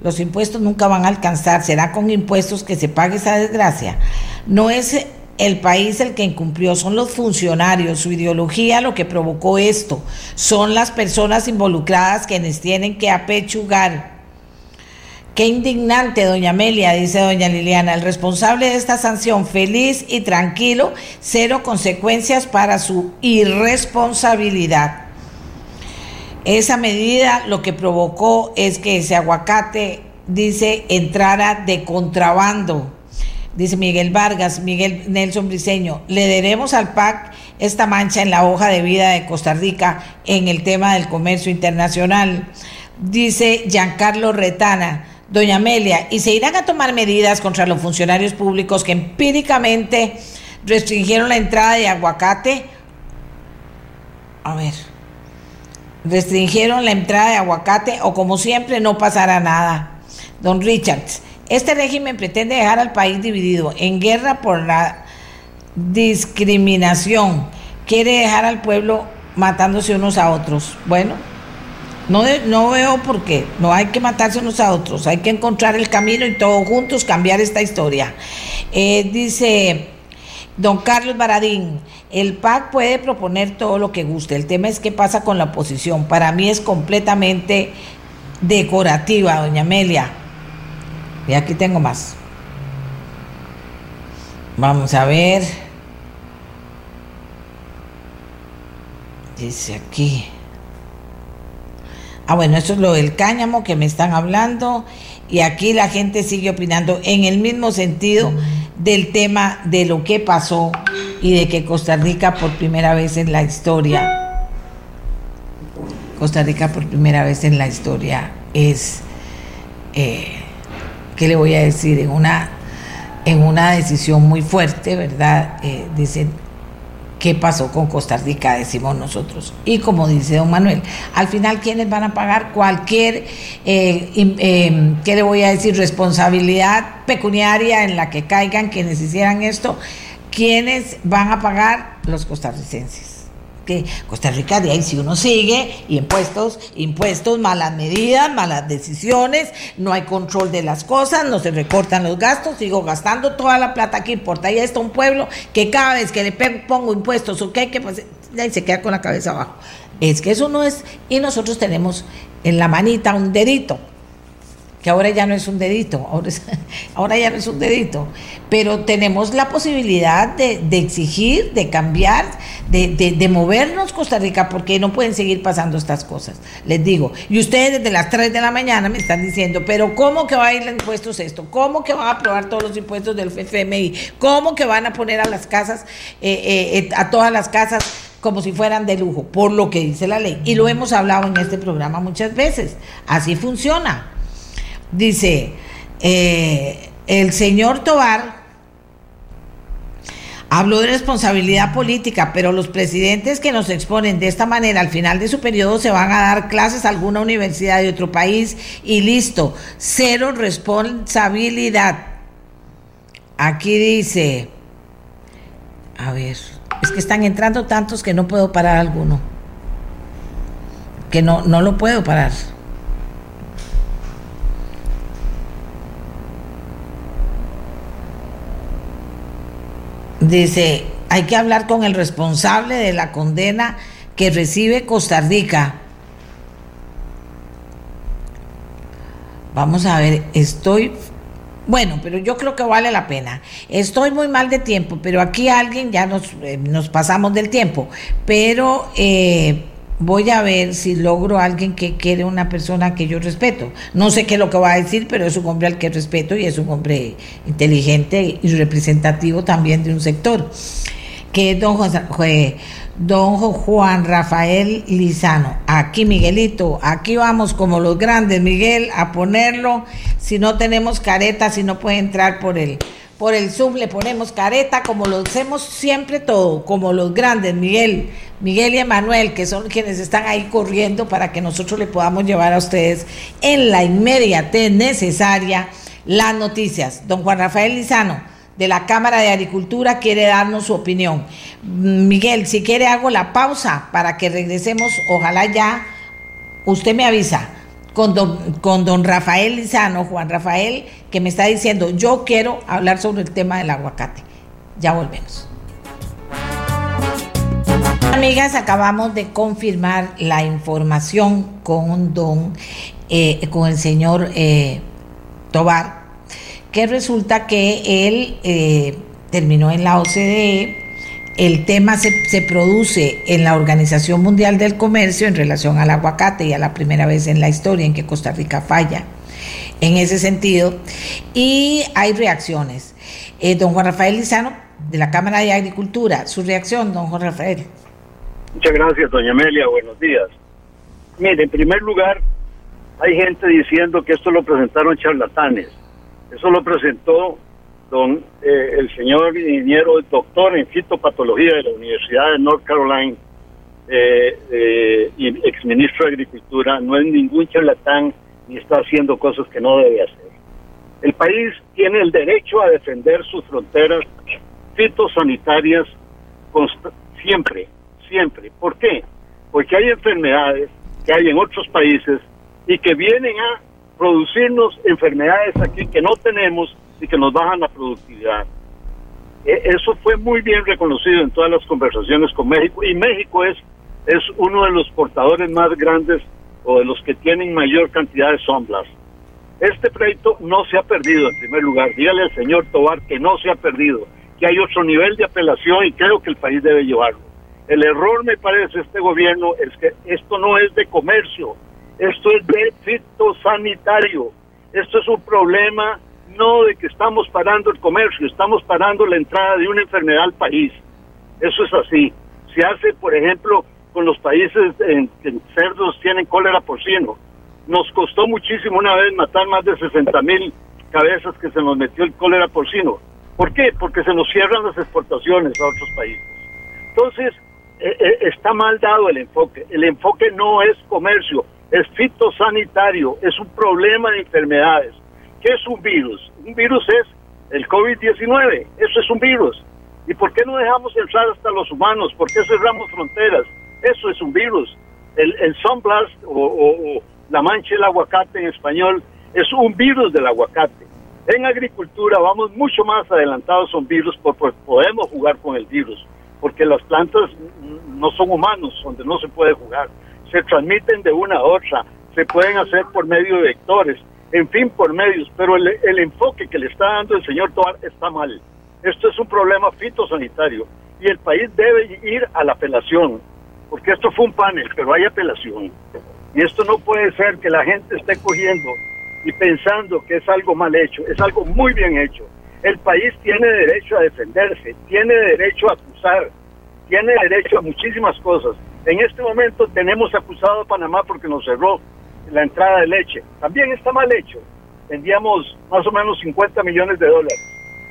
Los impuestos nunca van a alcanzar. ¿Será con impuestos que se pague esa desgracia? No es el país el que incumplió, son los funcionarios, su ideología lo que provocó esto, son las personas involucradas quienes tienen que apechugar. Qué indignante, doña Amelia, dice doña Liliana, el responsable de esta sanción, feliz y tranquilo, cero consecuencias para su irresponsabilidad. Esa medida lo que provocó es que ese aguacate, dice, entrara de contrabando dice Miguel Vargas, Miguel Nelson Briceño, le daremos al PAC esta mancha en la hoja de vida de Costa Rica en el tema del comercio internacional. Dice Giancarlo Retana, doña Amelia, y se irán a tomar medidas contra los funcionarios públicos que empíricamente restringieron la entrada de aguacate. A ver, restringieron la entrada de aguacate o como siempre no pasará nada. Don Richards, este régimen pretende dejar al país dividido en guerra por la discriminación. Quiere dejar al pueblo matándose unos a otros. Bueno, no, no veo por qué. No hay que matarse unos a otros. Hay que encontrar el camino y todos juntos cambiar esta historia. Eh, dice don Carlos Baradín, el PAC puede proponer todo lo que guste. El tema es qué pasa con la oposición. Para mí es completamente decorativa, doña Amelia. Y aquí tengo más. Vamos a ver. Dice aquí. Ah, bueno, eso es lo del cáñamo que me están hablando. Y aquí la gente sigue opinando en el mismo sentido del tema de lo que pasó y de que Costa Rica por primera vez en la historia, Costa Rica por primera vez en la historia es eh, ¿qué le voy a decir? En una, en una decisión muy fuerte, ¿verdad? Eh, dicen, ¿qué pasó con Costa Rica? Decimos nosotros. Y como dice don Manuel, al final, ¿quiénes van a pagar cualquier, eh, eh, ¿qué le voy a decir? Responsabilidad pecuniaria en la que caigan quienes hicieran esto. ¿Quiénes van a pagar? Los costarricenses que Costa Rica de ahí si uno sigue, impuestos, impuestos, malas medidas, malas decisiones, no hay control de las cosas, no se recortan los gastos, sigo gastando toda la plata que importa. Ahí está un pueblo que cada vez que le pongo impuestos o que pues ahí se queda con la cabeza abajo. Es que eso no es, y nosotros tenemos en la manita un dedito que ahora ya no es un dedito, ahora, ya no es un dedito, pero tenemos la posibilidad de, exigir, de cambiar, de, movernos Costa Rica, porque no pueden seguir pasando estas cosas, les digo. Y ustedes desde las 3 de la mañana me están diciendo, pero ¿cómo que va a ir los impuestos esto? ¿Cómo que van a aprobar todos los impuestos del FMI? ¿Cómo que van a poner a las casas, eh, eh, eh, a todas las casas? como si fueran de lujo, por lo que dice la ley. Y lo hemos hablado en este programa muchas veces. Así funciona. Dice, eh, el señor Tobar habló de responsabilidad política, pero los presidentes que nos exponen de esta manera al final de su periodo se van a dar clases a alguna universidad de otro país y listo, cero responsabilidad. Aquí dice, a ver, Es que están entrando tantos que no puedo parar alguno. Que no, no lo puedo parar. Dice, hay que hablar con el responsable de la condena que recibe Costa Rica. Vamos a ver, estoy... Bueno, pero yo creo que vale la pena. Estoy muy mal de tiempo, pero aquí alguien ya nos, eh, nos pasamos del tiempo. Pero eh, voy a ver si logro a alguien que quiere una persona que yo respeto. No sé qué es lo que va a decir, pero es un hombre al que respeto y es un hombre inteligente y representativo también de un sector, que es don, José, don Juan Rafael Lizano. Aquí, Miguelito, aquí vamos como los grandes, Miguel, a ponerlo. Si no tenemos careta, si no puede entrar por el por el Zoom le ponemos careta, como lo hacemos siempre todo, como los grandes, Miguel, Miguel y Emanuel, que son quienes están ahí corriendo para que nosotros le podamos llevar a ustedes en la inmediatez necesaria las noticias. Don Juan Rafael Lizano, de la Cámara de Agricultura, quiere darnos su opinión. Miguel, si quiere hago la pausa para que regresemos, ojalá ya, usted me avisa con don, con don Rafael Lizano, Juan Rafael, que me está diciendo, yo quiero hablar sobre el tema del aguacate. Ya volvemos. Amigas, acabamos de confirmar la información con don, eh, con el señor eh, Tobar, que resulta que él eh, terminó en la OCDE el tema se, se, produce en la Organización Mundial del Comercio en relación al aguacate y a la primera vez en la historia en que Costa Rica falla en ese sentido y hay reacciones. Eh, don Juan Rafael Lizano, de la Cámara de Agricultura, su reacción, don Juan Rafael. Muchas gracias, doña Amelia, buenos días. Mire, en primer lugar, hay gente diciendo que esto lo presentaron charlatanes. Eso lo presentó don eh, el señor ingeniero doctor en fitopatología de la Universidad de North Carolina eh, eh, y exministro de Agricultura, no es ningún charlatán ni está haciendo cosas que no debe hacer. El país tiene el derecho a defender sus fronteras fitosanitarias siempre, siempre. ¿Por qué? Porque hay enfermedades que hay en otros países y que vienen a producirnos enfermedades aquí que no tenemos y que nos bajan la productividad. E, eso fue muy bien reconocido en todas las conversaciones con México y México es, es uno de los portadores más grandes o de los que tienen mayor cantidad de sombras. Este pleito no se ha perdido en primer lugar. Dígale al señor Tobar que no se ha perdido, que hay otro nivel de apelación y creo que el país debe llevarlo. El error, me parece, este gobierno es que esto no es de comercio, esto es de fitosanitario. Esto es un problema no de que estamos parando el comercio, estamos parando la entrada de una enfermedad al país. Eso es así. Se hace, por ejemplo, con los países en que cerdos tienen cólera porcino. Nos costó muchísimo una vez matar más de 60 mil cabezas que se nos metió el cólera porcino. ¿Por qué? Porque se nos cierran las exportaciones a otros países. Entonces, eh, eh, está mal dado el enfoque. El enfoque no es comercio, es fitosanitario, es un problema de enfermedades. ¿Qué es un virus? Un virus es el COVID-19, eso es un virus. ¿Y por qué no dejamos entrar hasta los humanos? ¿Por qué cerramos fronteras? Eso es un virus. El, el o, la mancha del aguacate en español es un virus del aguacate. En agricultura vamos mucho más adelantados son virus porque podemos jugar con el virus, porque las plantas no son humanos, donde no se puede jugar. Se transmiten de una a otra, se pueden hacer por medio de vectores en fin, por medios, pero el, enfoque que le está dando el señor Toar está mal. Esto es un problema fitosanitario y el país debe ir a la apelación, porque esto fue un panel, pero hay apelación. Y esto no puede ser que la gente esté cogiendo y pensando que es algo mal hecho, es algo muy bien hecho. El país tiene derecho a defenderse, tiene derecho a acusar, tiene derecho a muchísimas cosas. En este momento tenemos acusado a Panamá porque nos cerró la entrada de leche. También está mal hecho. Vendíamos más o menos 50 millones de dólares.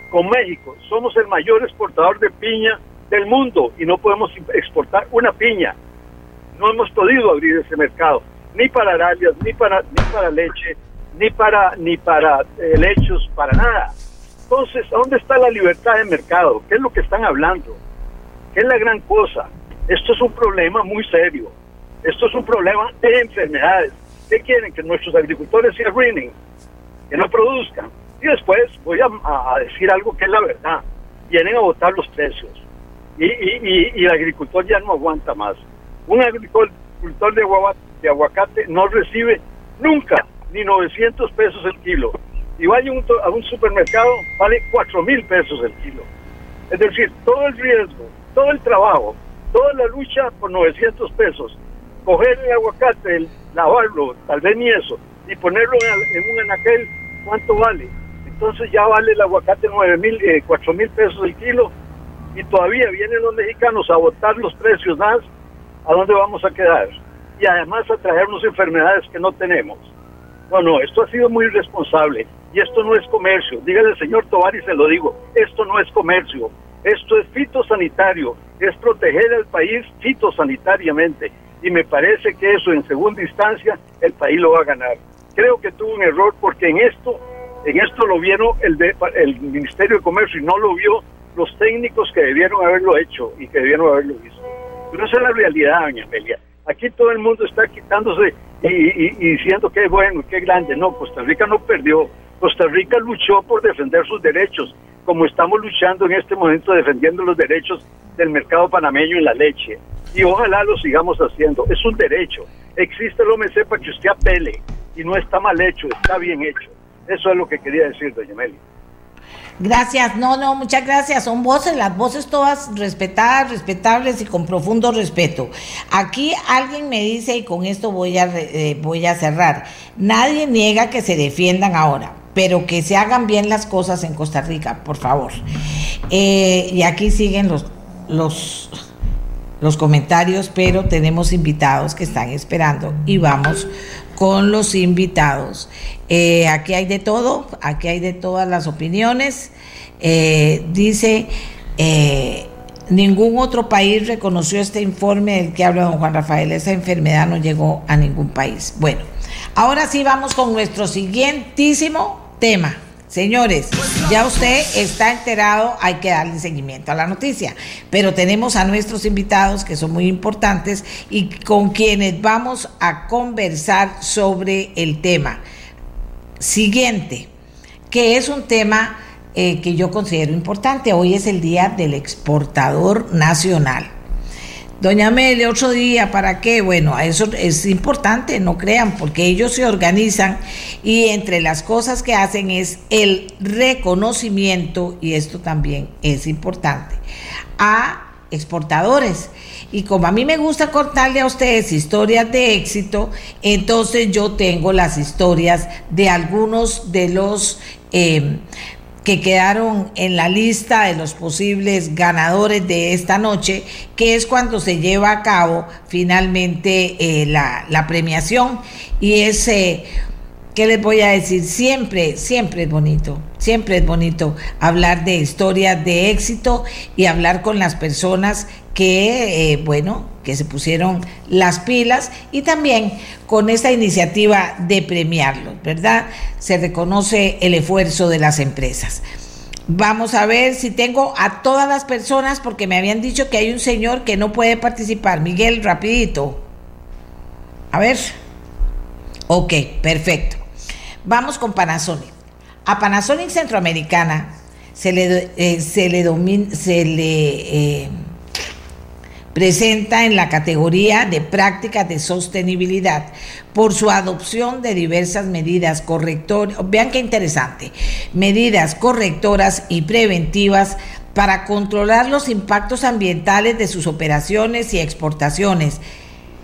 Con México somos el mayor exportador de piña del mundo y no podemos exportar una piña. No hemos podido abrir ese mercado, ni para aralias, ni para, ni para leche, ni para, ni para eh, lechos, para nada. Entonces, ¿dónde está la libertad de mercado? ¿Qué es lo que están hablando? ¿Qué es la gran cosa? Esto es un problema muy serio. Esto es un problema de enfermedades. ¿Qué quieren? Que nuestros agricultores se arruinen, que no produzcan. Y después voy a, decir algo que es la verdad. Vienen a votar los precios. Y, y, el agricultor ya no aguanta más. Un agricultor de, de aguacate no recibe nunca ni 900 pesos el kilo. Y vaya a un supermercado, vale 4 mil pesos el kilo. Es decir, todo el riesgo, todo el trabajo, toda la lucha por 900 pesos, coger el aguacate, el, lavarlo, tal vez ni eso, y ponerlo en, un anaquel, ¿cuánto vale? Entonces ya vale el aguacate 9 mil, eh, 4 mil pesos el kilo, y todavía vienen los mexicanos a botar los precios más, ¿a dónde vamos a quedar? Y además a traernos enfermedades que no tenemos. No, no, esto ha sido muy irresponsable y esto no es comercio. Dígale al señor Tobar y se lo digo, esto no es comercio, esto es fitosanitario, es proteger al país fitosanitariamente y me parece que eso en segunda instancia el país lo va a ganar. Creo que tuvo un error porque en esto, en esto lo vieron el, el Ministerio de Comercio y no lo vio los técnicos que debieron haberlo hecho y que debieron haberlo visto. Pero esa es la realidad, doña Amelia. Aquí todo el mundo está quitándose y, diciendo que bueno, es grande. No, Costa Rica no perdió. Costa Rica luchó por defender sus derechos, como estamos luchando en este momento defendiendo los derechos del mercado panameño en la leche. Y ojalá lo sigamos haciendo. Es un derecho. Existe el OMC para que usted apele. Y no está mal hecho, está bien hecho. Eso es lo que quería decir, doña Meli. Gracias, no, no, muchas gracias. Son voces, las voces todas respetadas, respetables y con profundo respeto. Aquí alguien me dice, y con esto voy a, eh, voy a cerrar, nadie niega que se defiendan ahora, pero que se hagan bien las cosas en Costa Rica, por favor. Eh, y aquí siguen los, los, los comentarios, pero tenemos invitados que están esperando y vamos con los invitados. Eh, aquí hay de todo, aquí hay de todas las opiniones. Eh, dice, eh, ningún otro país reconoció este informe del que habla don Juan Rafael. Esa enfermedad no llegó a ningún país. Bueno, ahora sí vamos con nuestro siguientísimo tema. Señores, ya usted está enterado, hay que darle seguimiento a la noticia, pero tenemos a nuestros invitados que son muy importantes y con quienes vamos a conversar sobre el tema. Siguiente, que es un tema eh, que yo considero importante. Hoy es el Día del Exportador Nacional. Doña Amelia, otro día, ¿para qué? Bueno, eso es importante, no crean, porque ellos se organizan y entre las cosas que hacen es el reconocimiento, y esto también es importante, a exportadores. Y como a mí me gusta contarle a ustedes historias de éxito, entonces yo tengo las historias de algunos de los eh, que quedaron en la lista de los posibles ganadores de esta noche, que es cuando se lleva a cabo finalmente eh, la, premiación. Y es, eh, ¿qué les voy a decir? Siempre, siempre es bonito, siempre es bonito hablar de historias de éxito y hablar con las personas que, eh, bueno, que se pusieron las pilas y también con esta iniciativa de premiarlos, ¿verdad? Se reconoce el esfuerzo de las empresas. Vamos a ver si tengo a todas las personas porque me habían dicho que hay un señor que no puede participar. Miguel, rapidito. A ver. Ok, perfecto. Vamos con Panasonic. A Panasonic Centroamericana se le, eh, se le, se le eh, presenta en la categoría de prácticas de sostenibilidad por su adopción de diversas medidas correctoras, vean qué interesante, medidas correctoras y preventivas para controlar los impactos ambientales de sus operaciones y exportaciones.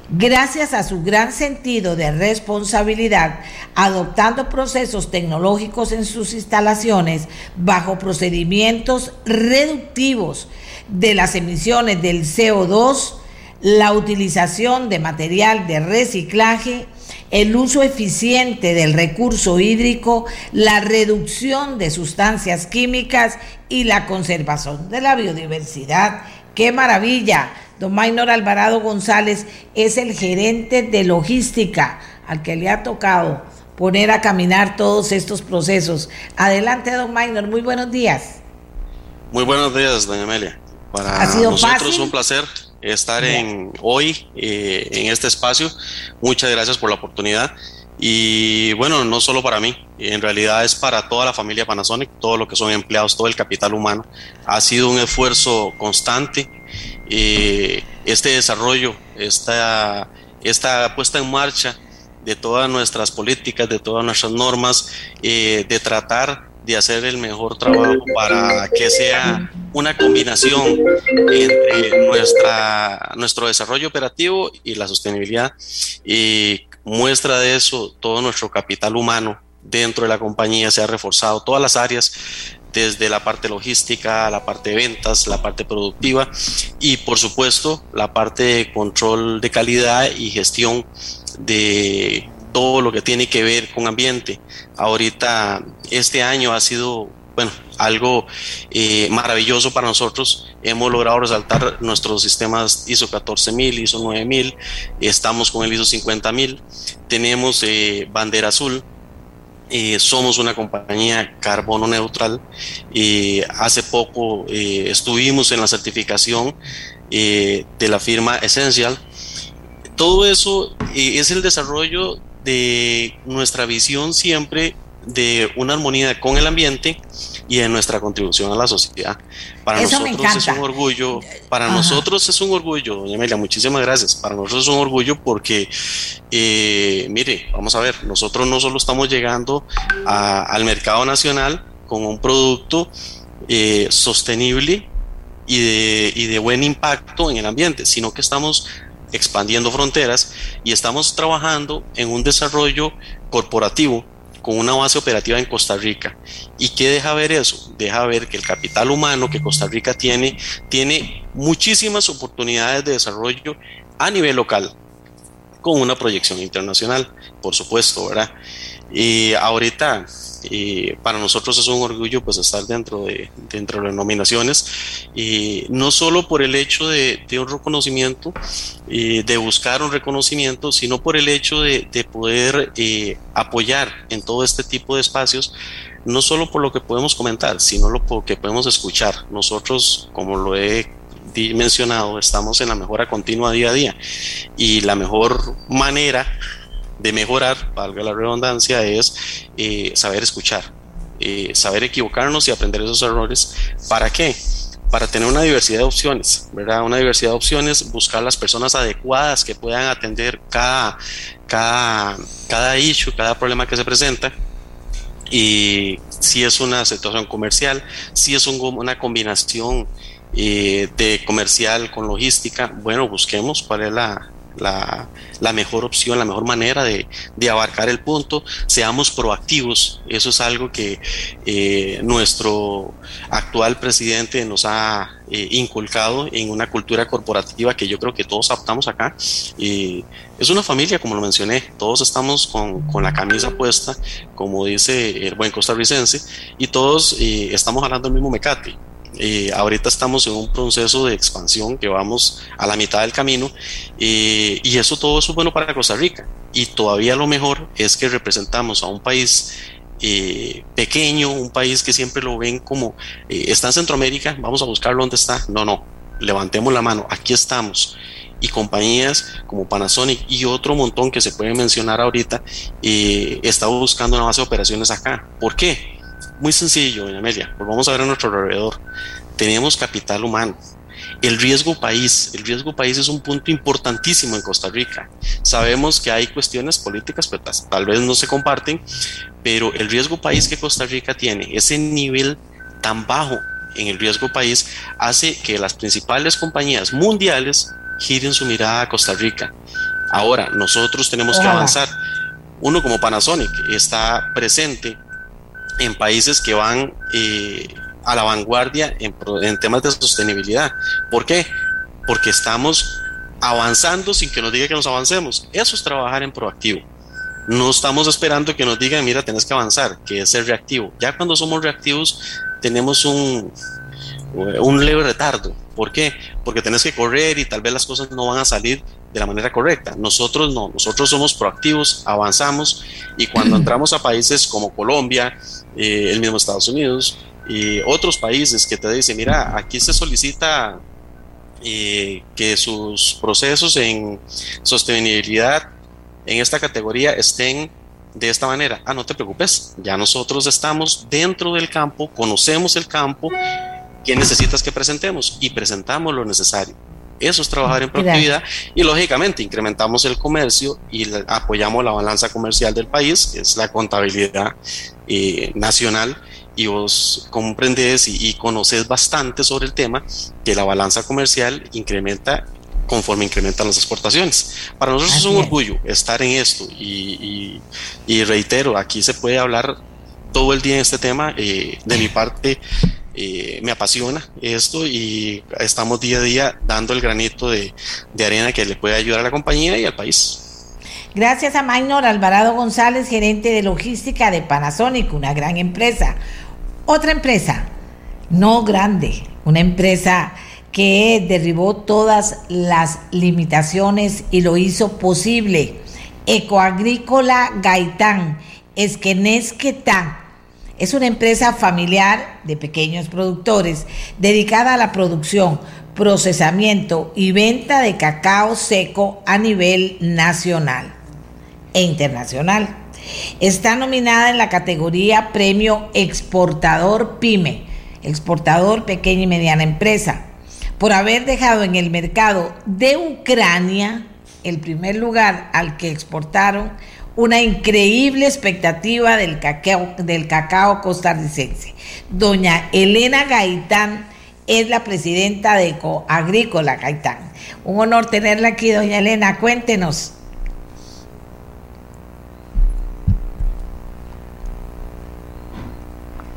Gracias a su gran sentido de responsabilidad, adoptando procesos tecnológicos en sus instalaciones bajo procedimientos reductivos de las emisiones del CO2, la utilización de material de reciclaje, el uso eficiente del recurso hídrico, la reducción de sustancias químicas y la conservación de la biodiversidad. ¡Qué maravilla! Don Maynor Alvarado González es el gerente de logística al que le ha tocado poner a caminar todos estos procesos. Adelante, don Maynor, muy buenos días. Muy buenos días, doña Amelia. Para nosotros es un placer estar en hoy eh, en este espacio. Muchas gracias por la oportunidad. Y bueno, no solo para mí, en realidad es para toda la familia Panasonic, todo lo que son empleados, todo el capital humano. Ha sido un esfuerzo constante. Eh, este desarrollo, esta, esta puesta en marcha de todas nuestras políticas, de todas nuestras normas, eh, de tratar de hacer el mejor trabajo para que sea una combinación entre nuestra, nuestro desarrollo operativo y la sostenibilidad. Y muestra de eso, todo nuestro capital humano dentro de la compañía se ha reforzado, todas las áreas, desde la parte logística, la parte de ventas, la parte productiva y por supuesto la parte de control de calidad y gestión de todo lo que tiene que ver con ambiente. Ahorita, este año ha sido, bueno, algo eh, maravilloso para nosotros. Hemos logrado resaltar nuestros sistemas ISO 14000, ISO 9000, estamos con el ISO 50000, tenemos eh, bandera azul. Eh, somos una compañía carbono neutral y hace poco estuvimos en la certificación de la firma Essential. Todo eso es el desarrollo de nuestra visión siempre de una armonía con el ambiente y de nuestra contribución a la sociedad. Para nosotros es un orgullo, para nosotros es un orgullo, doña Amelia, muchísimas gracias. Para nosotros es un orgullo porque, eh, mire, vamos a ver, nosotros no solo estamos llegando al mercado nacional con un producto eh, sostenible y de, y de buen impacto en el ambiente, sino que estamos expandiendo fronteras y estamos trabajando en un desarrollo corporativo con una base operativa en Costa Rica. ¿Y qué deja ver eso? Deja ver que el capital humano que Costa Rica tiene tiene muchísimas oportunidades de desarrollo a nivel local, con una proyección internacional, por supuesto, ¿verdad? Y ahorita y para nosotros es un orgullo pues estar dentro de, dentro de las nominaciones y no solo por el hecho de, un reconocimiento y de buscar un reconocimiento sino por el hecho de, poder eh, apoyar en todo este tipo de espacios no solo por lo que podemos comentar sino lo que podemos escuchar nosotros como lo he mencionado estamos en la mejora continua día a día y la mejor manera de mejorar, valga la redundancia, es eh, saber escuchar, eh, saber equivocarnos y aprender esos errores. ¿Para qué? Para tener una diversidad de opciones, ¿verdad? Una diversidad de opciones, buscar las personas adecuadas que puedan atender cada, cada, cada issue, cada problema que se presenta. Y si es una situación comercial, si es una combinación eh, de comercial con logística, bueno, busquemos cuál es la, la, mejor opción, la mejor manera de, abarcar el punto, seamos proactivos. Eso es algo que eh, nuestro actual presidente nos ha eh, inculcado en una cultura corporativa que yo creo que todos adoptamos acá. Y es una familia, como lo mencioné, todos estamos con, la camisa puesta, como dice el buen costarricense, y todos estamos hablando del mismo mecate. Eh, ahorita estamos en un proceso de expansión que vamos a la mitad del camino eh, y eso todo es bueno para Costa Rica. Y todavía lo mejor es que representamos a un país eh, pequeño, un país que siempre lo ven como está en Centroamérica, vamos a buscarlo donde está. No, no, levantemos la mano, aquí estamos. Y compañías como Panasonic y otro montón que se pueden mencionar ahorita, está buscando una base de operaciones acá. ¿Por qué? Muy sencillo, doña Amelia, pues vamos a ver a nuestro alrededor. Tenemos capital humano. El riesgo país, el riesgo país es un punto importantísimo en Costa Rica. Sabemos que hay cuestiones políticas, pero pues, tal vez no se comparten, pero el riesgo país que Costa Rica tiene, ese nivel tan bajo en el riesgo país, hace que las principales compañías mundiales giren su mirada a Costa Rica. Ahora, nosotros tenemos que avanzar. Uno como Panasonic está presente en países que van eh, a la vanguardia en, temas de sostenibilidad. ¿Por qué? Porque estamos avanzando sin que nos diga que nos avancemos. Eso es trabajar en proactivo. No estamos esperando que nos digan, mira, tenés que avanzar, que es ser reactivo. Ya cuando somos reactivos tenemos un, un leve retardo. ¿Por qué? Porque tenés que correr y tal vez las cosas no van a salir de la manera correcta. Nosotros no, nosotros somos proactivos, avanzamos y cuando entramos a países como Colombia, eh, el mismo Estados Unidos, eh, otros países que te dicen, mira, aquí se solicita eh, que sus procesos en sostenibilidad en esta categoría estén de esta manera. Ah, no te preocupes, ya nosotros estamos dentro del campo, conocemos el campo, ¿qué necesitas que presentemos? Y presentamos lo necesario. Eso es trabajar en productividad y lógicamente incrementamos el comercio y apoyamos la balanza comercial del país, que es la contabilidad eh, nacional y vos comprendes y, y, conoces bastante sobre el tema, que la balanza comercial incrementa conforme incrementan las exportaciones. Para nosotros es un orgullo estar en esto y, y, reitero, aquí se puede hablar todo el día en este tema. Eh, de mi parte, eh, me apasiona esto y estamos día a día dando el granito de, arena que le puede ayudar a la compañía y al país. Gracias a Maynor Alvarado González, gerente de logística de Panasonic, una gran empresa. Otra empresa, no grande, una empresa que derribó todas las limitaciones y lo hizo posible. Ecoagrícola Gaitán, Esquenesquetá, es una empresa familiar de pequeños productores dedicada a la producción, procesamiento y venta de cacao seco a nivel nacional e internacional. Está nominada en la categoría Premio Exportador PYME, exportador pequeña y mediana empresa por haber dejado en el mercado de Ucrania, el primer lugar al que exportaron, una increíble expectativa del cacao, del cacao costarricense. Doña Elena Gaitán es la presidenta de Agrícola Gaitán. Un honor tenerla aquí, doña Elena. Cuéntenos.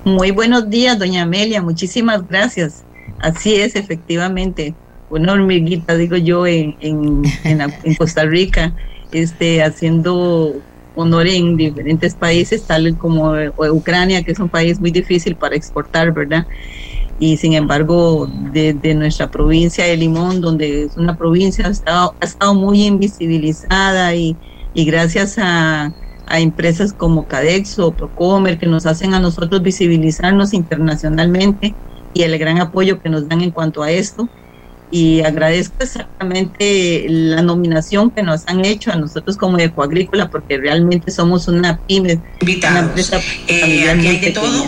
Muy buenos días, doña Amelia. Muchísimas gracias. Así es, efectivamente. Una hormiguita, digo yo, en, en, en, Costa Rica, este, haciendo honor en diferentes países, tal como Ucrania, que es un país muy difícil para exportar, ¿verdad? Y sin embargo, desde nuestra provincia de Limón, donde es una provincia, ha estado, ha estado muy invisibilizada y, y gracias a, a empresas como Cadexo, Procomer, que nos hacen a nosotros visibilizarnos internacionalmente, y el gran apoyo que nos dan en cuanto a esto. Y agradezco exactamente la nominación que nos han hecho a nosotros como Ecoagrícola, porque realmente somos una pyme, una empresa eh, muy Todo.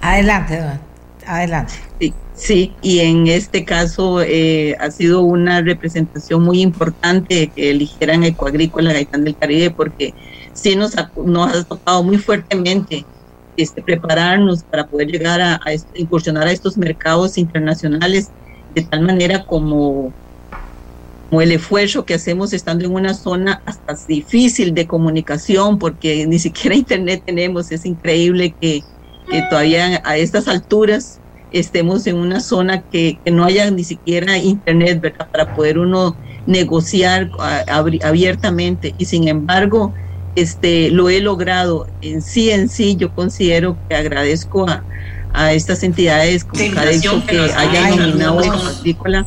Adelante, adelante. Sí, sí, y en este caso eh, ha sido una representación muy importante que eligieran Ecoagrícola Gaitán del Caribe, porque sí nos nos ha tocado muy fuertemente este, prepararnos para poder llegar a, incursionar a estos mercados internacionales de tal manera como, como el esfuerzo que hacemos estando en una zona hasta difícil de comunicación porque ni siquiera internet tenemos. Es increíble que, que todavía a estas alturas estemos en una zona que, que, no haya ni siquiera internet, ¿verdad? Para poder uno negociar abiertamente. Y sin embargo, este, lo he logrado. En sí, en sí, yo considero que agradezco a, a estas entidades como Cadexo que, que hayan nominado a Agrícola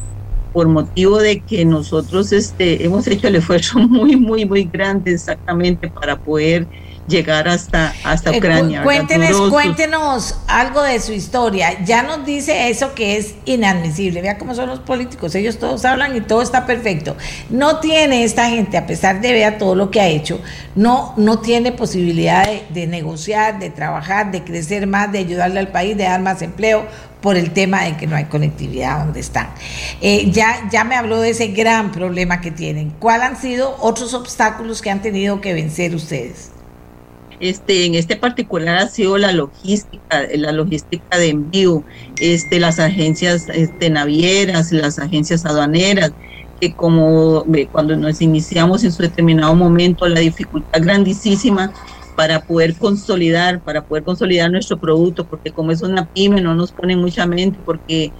por motivo de que nosotros este, hemos hecho el esfuerzo muy, muy, muy grande exactamente para poder llegar hasta, hasta eh, Ucrania. cuéntenos, cuéntenos algo de su historia. Ya nos dice eso que es inadmisible. Vea cómo son los políticos. Ellos todos hablan y todo está perfecto. No tiene esta gente, a pesar de ver todo lo que ha hecho, no, no tiene posibilidad de, negociar, de trabajar, de crecer más, de ayudarle al país, de dar más empleo por el tema de que no hay conectividad donde están. Eh, ya, ya me habló de ese gran problema que tienen. ¿Cuáles han sido otros obstáculos que han tenido que vencer ustedes? Este, en este particular ha sido la logística, la logística de envío, este, las agencias este, navieras, las agencias aduaneras, que como cuando nos iniciamos en su determinado momento, la dificultad grandísima para poder consolidar, para poder consolidar nuestro producto, porque como es una pyme no nos pone mucha mente, porque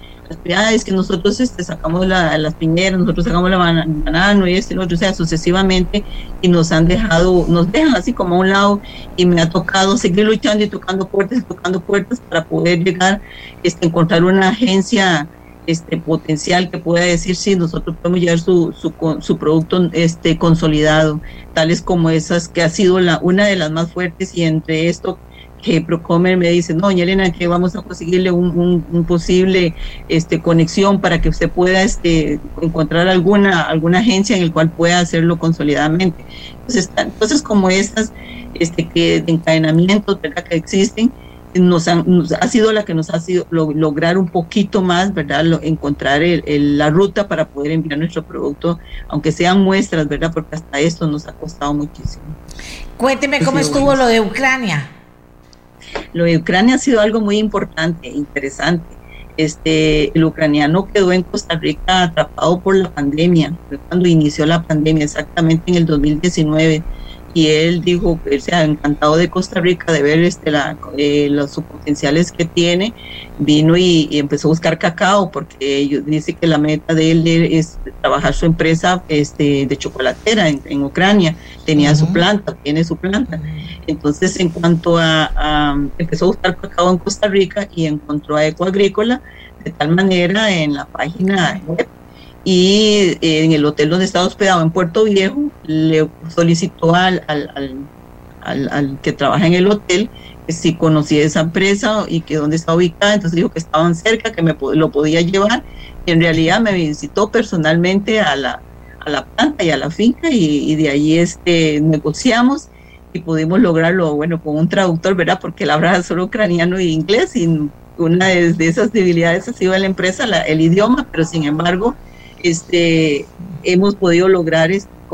es que nosotros este, sacamos las piñeras, nosotros sacamos la banana y este, otro, o sea, sucesivamente, y nos han dejado, nos dejan así como a un lado, y me ha tocado seguir luchando y tocando puertas y tocando puertas para poder llegar, este, encontrar una agencia este potencial que pueda decir si nosotros podemos llevar su, su, producto este consolidado, tales como esas que ha sido la una de las más fuertes y entre esto que Procomer me dice, no, doña Elena, que vamos a conseguirle un, posible este, conexión para que usted pueda este, encontrar alguna, alguna agencia en el cual pueda hacerlo consolidadamente. Entonces, cosas como estas, este, que de encadenamientos ¿verdad? que existen, nos, ha sido la que nos ha sido lograr un poquito más, ¿verdad? encontrar la ruta para poder enviar nuestro producto, aunque sean muestras, ¿verdad? Porque hasta esto nos ha costado muchísimo. Cuénteme cómo estuvo lo de Ucrania. Lo de Ucrania ha sido algo muy importante, interesante. Este, el ucraniano quedó en Costa Rica atrapado por la pandemia, cuando inició la pandemia, exactamente en el 2019 y él dijo que se ha encantado de Costa Rica de ver este la, eh, los potenciales que tiene. Vino y, empezó a buscar cacao porque dice que la meta de él es trabajar su empresa este de chocolatera en, Ucrania. Tenía su planta tiene su planta. Entonces en cuanto a, empezó a buscar cacao en Costa Rica y encontró a Ecoagrícola de tal manera en la página web y eh, en el hotel donde estaba hospedado en Puerto Viejo le solicitó al, al, que trabaja en el hotel que si conocía esa empresa y que dónde estaba ubicada, entonces dijo que estaban cerca, que me lo podía llevar y en realidad me visitó personalmente a la, a la planta y a la finca y, de ahí este, negociamos y pudimos lograrlo, bueno, con un traductor, ¿verdad? Porque él habla solo ucraniano e inglés y una de, esas debilidades ha sido la empresa, el idioma, pero sin embargo este, hemos podido lograr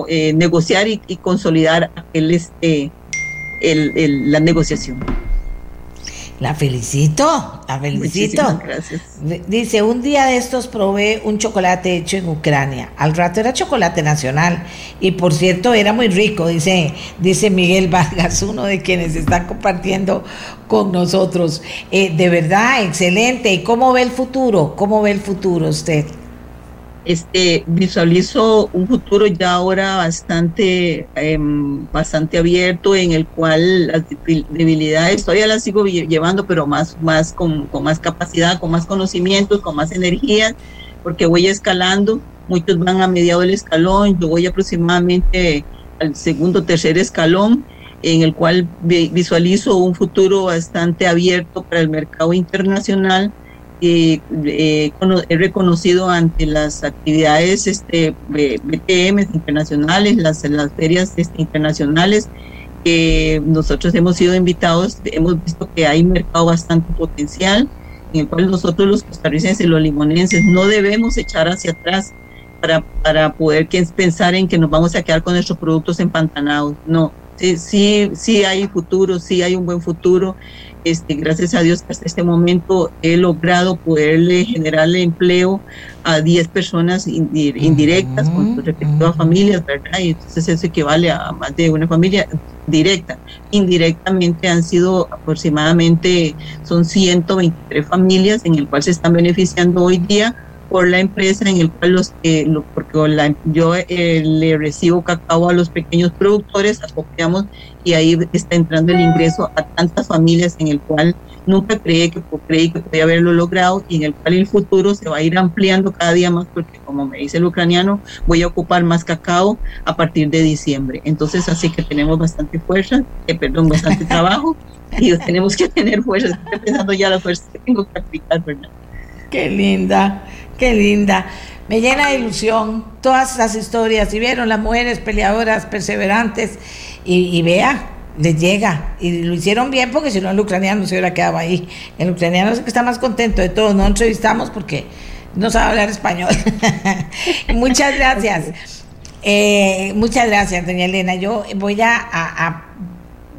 eh, negociar y, consolidar el, este, el, la negociación. La felicito, la felicito. gracias. Dice, un día de estos probé un chocolate hecho en Ucrania. Al rato era chocolate nacional. Y por cierto, era muy rico, dice, dice Miguel Vargas, uno de quienes están compartiendo con nosotros. Eh, de verdad, excelente. ¿Y cómo ve el futuro? ¿Cómo ve el futuro usted? Este, visualizo un futuro ya ahora bastante, em, bastante abierto en el cual las debilidades todavía las sigo llevando, pero más, más con, con más capacidad, con más conocimientos, con más energía, porque voy escalando, muchos van a mediado del escalón, yo voy aproximadamente al segundo, tercer escalón, en el cual visualizo un futuro bastante abierto para el mercado internacional, eh, he reconocido ante las actividades este, BTM internacionales, las, las ferias este, internacionales, que nosotros hemos sido invitados, hemos visto que hay un mercado bastante potencial, en el cual nosotros los costarricenses, los limonenses, no debemos echar hacia atrás para, para poder pensar en que nos vamos a quedar con nuestros productos empantanados. No, sí, sí, sí hay futuro, sí hay un buen futuro este, gracias a Dios hasta este momento he logrado poderle generarle empleo a 10 personas indirectas con sus respectivas familias, ¿verdad? Y entonces eso equivale a más de una familia directa. Indirectamente han sido aproximadamente, son 123 familias en el cual se están beneficiando hoy día por la empresa en el cual los que porque yo eh, le recibo cacao a los pequeños productores acopiamos y ahí está entrando el ingreso a tantas familias en el cual nunca creí que creí que podía haberlo logrado y en el cual el futuro se va a ir ampliando cada día más porque como me dice el ucraniano voy a ocupar más cacao a partir de diciembre. Entonces así que tenemos bastante fuerza eh, perdón bastante trabajo y tenemos que tener fuerza. Estoy pensando ya la fuerza que tengo que aplicar verdad qué linda Qué linda. Me llena de ilusión todas esas historias. Y vieron las mujeres peleadoras, perseverantes. Y, vea, les llega. Y lo hicieron bien porque si no el ucraniano se hubiera quedado ahí. El ucraniano es el que está más contento de todos. No entrevistamos porque no sabe hablar español. muchas gracias. Eh, muchas gracias, doña Elena. Yo voy a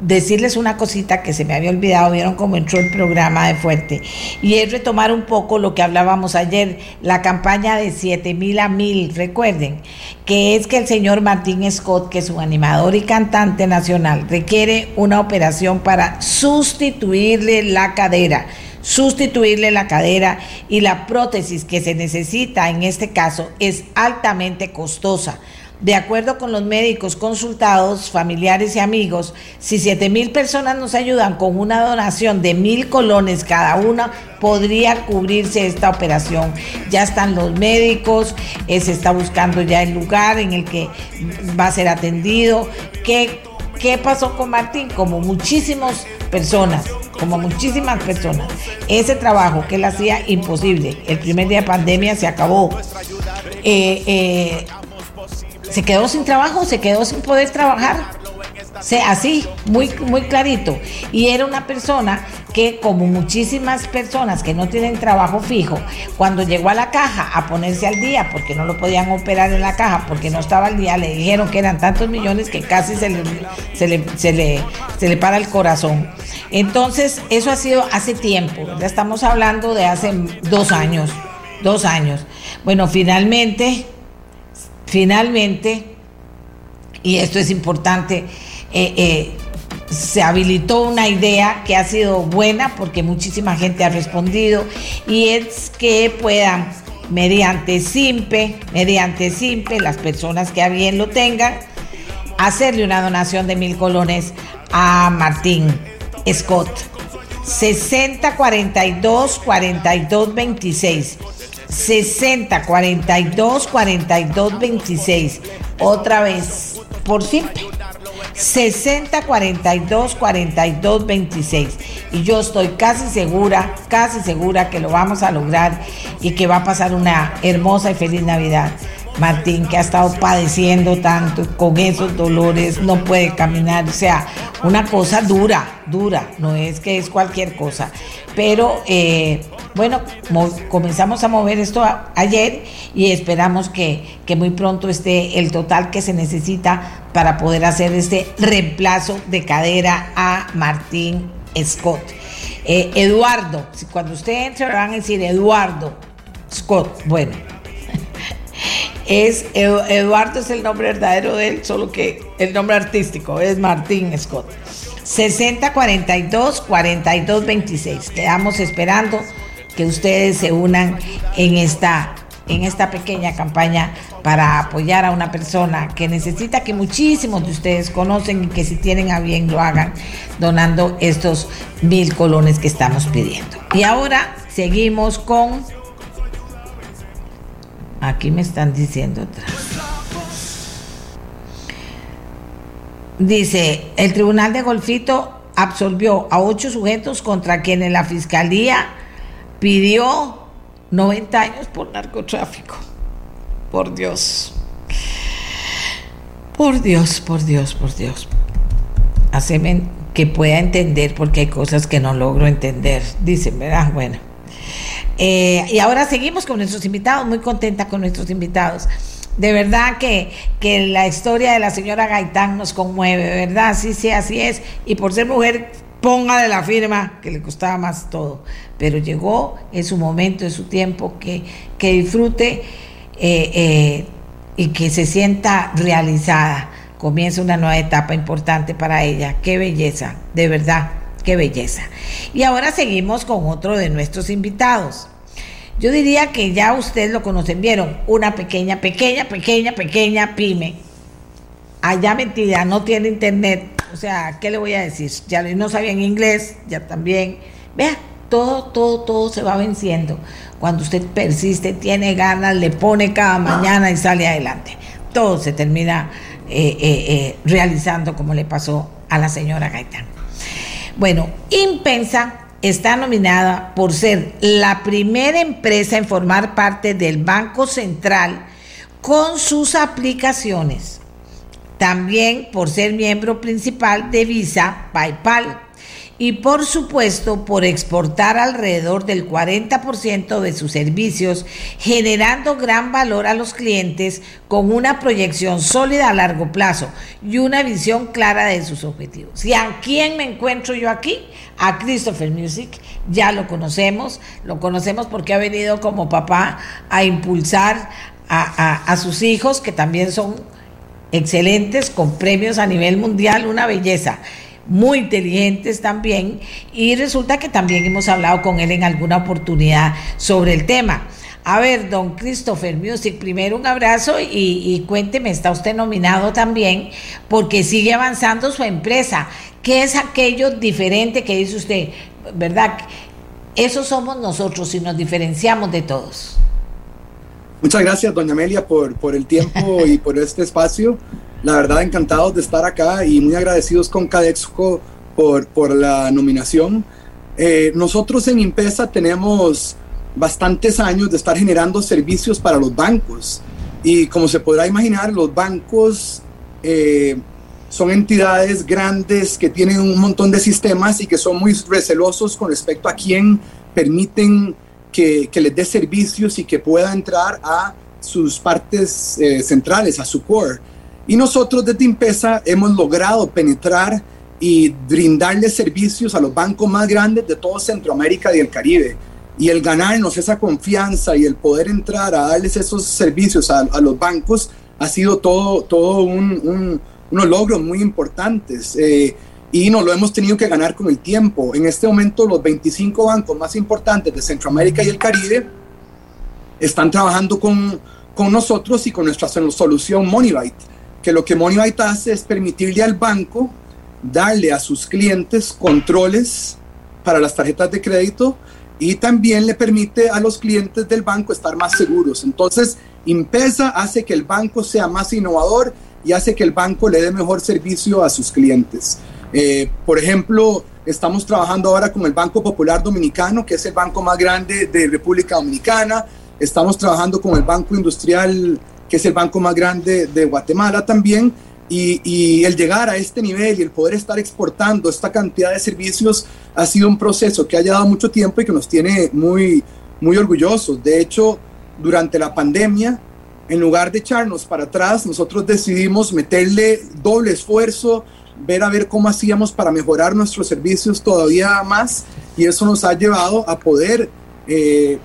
decirles una cosita que se me había olvidado, vieron cómo entró el programa de Fuerte, y es retomar un poco lo que hablábamos ayer, la campaña de 7 mil a mil, recuerden, que es que el señor Martín Scott, que es un animador y cantante nacional, requiere una operación para sustituirle la cadera sustituirle la cadera y la prótesis que se necesita en este caso es altamente costosa. De acuerdo con los médicos consultados, familiares y amigos, si 7 mil personas nos ayudan con una donación de mil colones cada una, podría cubrirse esta operación. Ya están los médicos, eh, se está buscando ya el lugar en el que va a ser atendido. ¿Qué, qué pasó con Martín? Como muchísimas personas como muchísimas personas. Ese trabajo que él hacía imposible. El primer día de pandemia se acabó. Eh, eh, se quedó sin trabajo, se quedó sin poder trabajar así, muy, muy clarito. Y era una persona que, como muchísimas personas que no tienen trabajo fijo, cuando llegó a la caja a ponerse al día, porque no lo podían operar en la caja, porque no estaba al día, le dijeron que eran tantos millones que casi se le, se le, se le, se le para el corazón. Entonces, eso ha sido hace tiempo, ya estamos hablando de hace dos años, dos años. Bueno, finalmente, finalmente, y esto es importante, eh, eh, se habilitó una idea que ha sido buena porque muchísima gente ha respondido y es que puedan mediante SIMPE, mediante SIMPE, las personas que a bien lo tengan, hacerle una donación de mil colones a Martín Scott. 60 42 42 26 60 42 42 26 otra vez por SIMPE 60 42 42 26. Y yo estoy casi segura, casi segura que lo vamos a lograr y que va a pasar una hermosa y feliz Navidad. Martín, que ha estado padeciendo tanto con esos dolores, no puede caminar, o sea, una cosa dura, dura, no es que es cualquier cosa. Pero eh, bueno, comenzamos a mover esto ayer y esperamos que, muy pronto esté el total que se necesita para poder hacer este reemplazo de cadera a Martín Scott. Eh, Eduardo, cuando usted entre van a decir Eduardo Scott, bueno, es Eduardo es el nombre verdadero de él, solo que el nombre artístico es Martín Scott. 60 42 42 26. Quedamos esperando que ustedes se unan en esta, en esta pequeña campaña para apoyar a una persona que necesita que muchísimos de ustedes conocen y que si tienen a bien lo hagan donando estos mil colones que estamos pidiendo. Y ahora seguimos con... Aquí me están diciendo otra. Dice, el Tribunal de Golfito absolvió a ocho sujetos contra quienes la Fiscalía pidió 90 años por narcotráfico. Por Dios. Por Dios, por Dios, por Dios. Haceme que pueda entender porque hay cosas que no logro entender. Dicen, ¿verdad? Bueno. Eh, y ahora seguimos con nuestros invitados, muy contenta con nuestros invitados. De verdad que, que la historia de la señora Gaitán nos conmueve, ¿verdad? Sí, sí, así es. Y por ser mujer ponga de la firma, que le costaba más todo, pero llegó en su momento, en su tiempo, que, que disfrute eh, eh, y que se sienta realizada. Comienza una nueva etapa importante para ella. Qué belleza, de verdad, qué belleza. Y ahora seguimos con otro de nuestros invitados. Yo diría que ya ustedes lo conocen, vieron, una pequeña, pequeña, pequeña, pequeña pyme. Allá mentira, no tiene internet, o sea, ¿qué le voy a decir? Ya no sabían inglés, ya también. Vea, todo, todo, todo se va venciendo. Cuando usted persiste, tiene ganas, le pone cada mañana y sale adelante. Todo se termina eh, eh, eh, realizando como le pasó a la señora Gaitán. Bueno, Impensa está nominada por ser la primera empresa en formar parte del Banco Central con sus aplicaciones. También por ser miembro principal de Visa PayPal y por supuesto por exportar alrededor del 40% de sus servicios, generando gran valor a los clientes con una proyección sólida a largo plazo y una visión clara de sus objetivos. ¿Y a quién me encuentro yo aquí? A Christopher Music, ya lo conocemos, lo conocemos porque ha venido como papá a impulsar a, a sus hijos que también son excelentes, con premios a nivel mundial, una belleza muy inteligentes también y resulta que también hemos hablado con él en alguna oportunidad sobre el tema. A ver, don Christopher Music, primero un abrazo y, cuénteme, está usted nominado también porque sigue avanzando su empresa. ¿Qué es aquello diferente que dice usted? ¿Verdad? Eso somos nosotros y nos diferenciamos de todos. Muchas gracias, doña Amelia, por, por el tiempo y por este espacio. La verdad, encantados de estar acá y muy agradecidos con Cadexco por, por la nominación. Eh, nosotros en Impesa tenemos bastantes años de estar generando servicios para los bancos y como se podrá imaginar, los bancos eh, son entidades grandes que tienen un montón de sistemas y que son muy recelosos con respecto a quién permiten que, que les dé servicios y que pueda entrar a sus partes eh, centrales, a su core. Y nosotros desde Impesa hemos logrado penetrar y brindarle servicios a los bancos más grandes de todo Centroamérica y el Caribe. Y el ganarnos esa confianza y el poder entrar a darles esos servicios a, a los bancos ha sido todo, todo un, un, unos logros muy importantes. Eh, y nos lo hemos tenido que ganar con el tiempo. En este momento los 25 bancos más importantes de Centroamérica y el Caribe están trabajando con, con nosotros y con nuestra solución Moneybyte, que lo que Moneybyte hace es permitirle al banco darle a sus clientes controles para las tarjetas de crédito y también le permite a los clientes del banco estar más seguros. Entonces, Impesa hace que el banco sea más innovador y hace que el banco le dé mejor servicio a sus clientes. Eh, por ejemplo, estamos trabajando ahora con el Banco Popular Dominicano, que es el banco más grande de República Dominicana. Estamos trabajando con el Banco Industrial, que es el banco más grande de Guatemala también. Y, el llegar a este nivel y el poder estar exportando esta cantidad de servicios ha sido un proceso que ha llevado mucho tiempo y que nos tiene muy, muy orgullosos. De hecho, durante la pandemia, en lugar de echarnos para atrás, nosotros decidimos meterle doble esfuerzo, ver a ver cómo hacíamos para mejorar nuestros servicios todavía más y eso nos ha llevado a poder eh,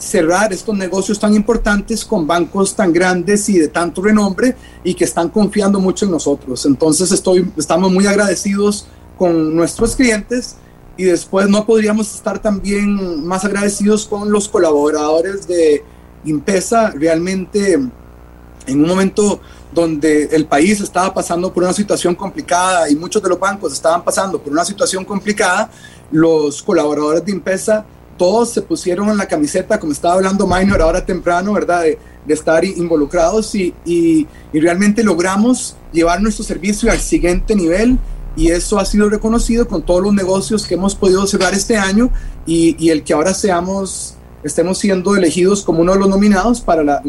cerrar estos negocios tan importantes con bancos tan grandes y de tanto renombre y que están confiando mucho en nosotros. Entonces estoy, estamos muy agradecidos con nuestros clientes y después no podríamos estar también más agradecidos con los colaboradores de Impesa. Realmente en un momento donde el país estaba pasando por una situación complicada y muchos de los bancos estaban pasando por una situación complicada, los colaboradores de Impesa todos se pusieron en la camiseta, como estaba hablando Minor ahora temprano, ¿verdad? De, estar involucrados y, realmente logramos llevar nuestro servicio al siguiente nivel y eso ha sido reconocido con todos los negocios que hemos podido cerrar este año y, el que ahora seamos, estemos siendo elegidos como uno de los nominados para,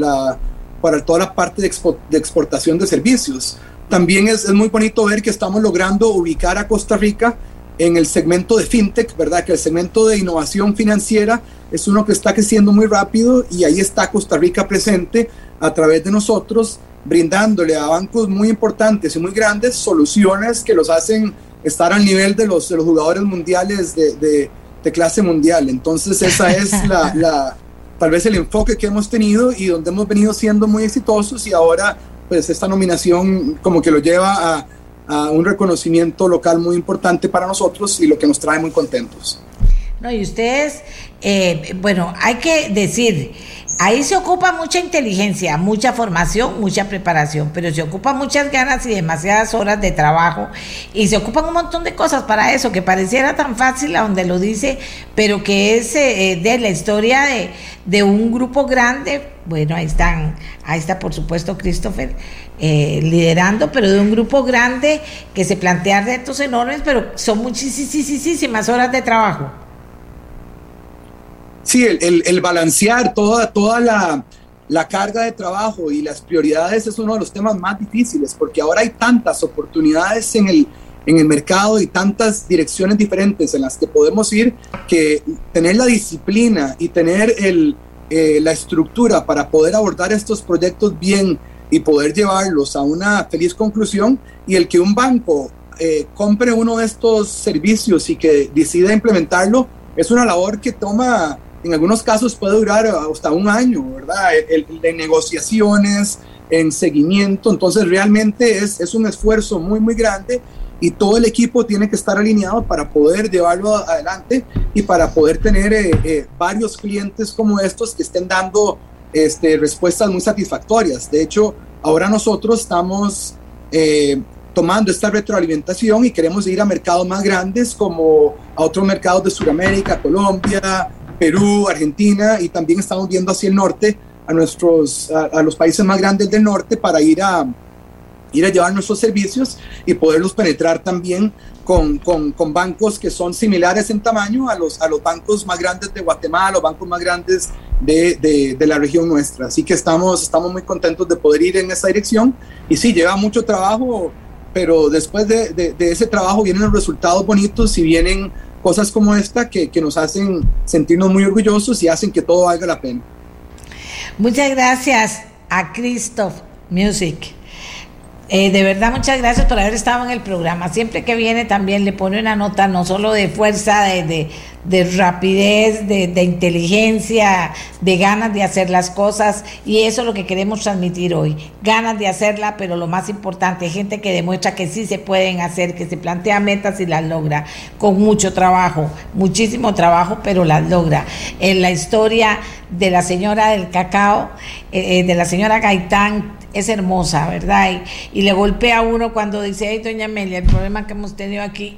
para toda la parte de, exportación de servicios. También es muy bonito ver que estamos logrando ubicar a Costa Rica en el segmento de fintech, ¿verdad? Que el segmento de innovación financiera es uno que está creciendo muy rápido y ahí está Costa Rica presente a través de nosotros, brindándole a bancos muy importantes y muy grandes soluciones que los hacen estar al nivel de los, de los jugadores mundiales de, de, de clase mundial. Entonces esa es la, la, tal vez el enfoque que hemos tenido y donde hemos venido siendo muy exitosos y ahora pues esta nominación como que lo lleva a un reconocimiento local muy importante para nosotros y lo que nos trae muy contentos. No, y ustedes, eh, bueno, hay que decir, ahí se ocupa mucha inteligencia, mucha formación, mucha preparación, pero se ocupa muchas ganas y demasiadas horas de trabajo y se ocupan un montón de cosas para eso, que pareciera tan fácil a donde lo dice, pero que es eh, de la historia de, de un grupo grande. Bueno, ahí están, ahí está por supuesto Christopher eh, liderando, pero de un grupo grande que se plantea retos enormes, pero son muchísimas horas de trabajo. Sí, el, balancear toda, toda la, la, carga de trabajo y las prioridades es uno de los temas más difíciles, porque ahora hay tantas oportunidades en el, en el mercado y tantas direcciones diferentes en las que podemos ir, que tener la disciplina y tener el, eh, la estructura para poder abordar estos proyectos bien y poder llevarlos a una feliz conclusión y el que un banco eh, compre uno de estos servicios y que decida implementarlo es una labor que toma, en algunos casos puede durar hasta un año, ¿verdad? El, de negociaciones, en seguimiento, entonces realmente es, es un esfuerzo muy, muy grande y todo el equipo tiene que estar alineado para poder llevarlo adelante y para poder tener eh, eh, varios clientes como estos que estén dando este, respuestas muy satisfactorias. De hecho, ahora nosotros estamos eh, tomando esta retroalimentación y queremos ir a mercados más grandes como a otros mercados de Sudamérica, Colombia, Perú, Argentina y también estamos viendo hacia el norte a nuestros a, los países más grandes del norte para ir a, ir a llevar nuestros servicios y poderlos penetrar también con, con, con, bancos que son similares en tamaño a los, a los bancos más grandes de Guatemala, los bancos más grandes de, de, de, la región nuestra. Así que estamos, estamos muy contentos de poder ir en esa dirección. Y sí, lleva mucho trabajo, pero después de, de ese trabajo vienen los resultados bonitos y vienen cosas como esta que, que nos hacen sentirnos muy orgullosos y hacen que todo valga la pena. Muchas gracias a Christoph Music. Eh, de verdad, muchas gracias por haber estado en el programa. Siempre que viene también le pone una nota no solo de fuerza, de, de, de rapidez, de, inteligencia, de ganas de hacer las cosas. Y eso es lo que queremos transmitir hoy. Ganas de hacerla, pero lo más importante, gente que demuestra que sí se pueden hacer, que se plantea metas y las logra, con mucho trabajo, muchísimo trabajo, pero las logra. En la historia de la señora del cacao, eh, de la señora Gaitán, es hermosa, ¿verdad? Y, y, le golpea a uno cuando dice, ay, doña Amelia, el problema que hemos tenido aquí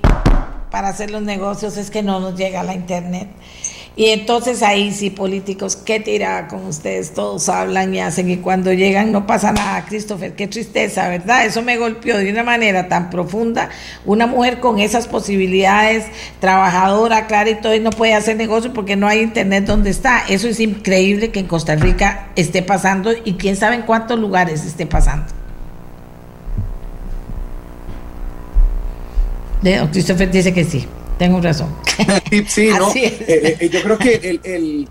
para hacer los negocios es que no nos llega la internet. Y entonces ahí sí, políticos, qué tirada con ustedes, todos hablan y hacen y cuando llegan no pasa nada, Christopher, qué tristeza, ¿verdad? Eso me golpeó de una manera tan profunda. Una mujer con esas posibilidades, trabajadora, clara y todo, y no puede hacer negocio porque no hay internet donde está. Eso es increíble que en Costa Rica esté pasando y quién sabe en cuántos lugares esté pasando. Christopher dice que sí. Tengo razón. sí, no. Eh, eh, yo creo que el, el,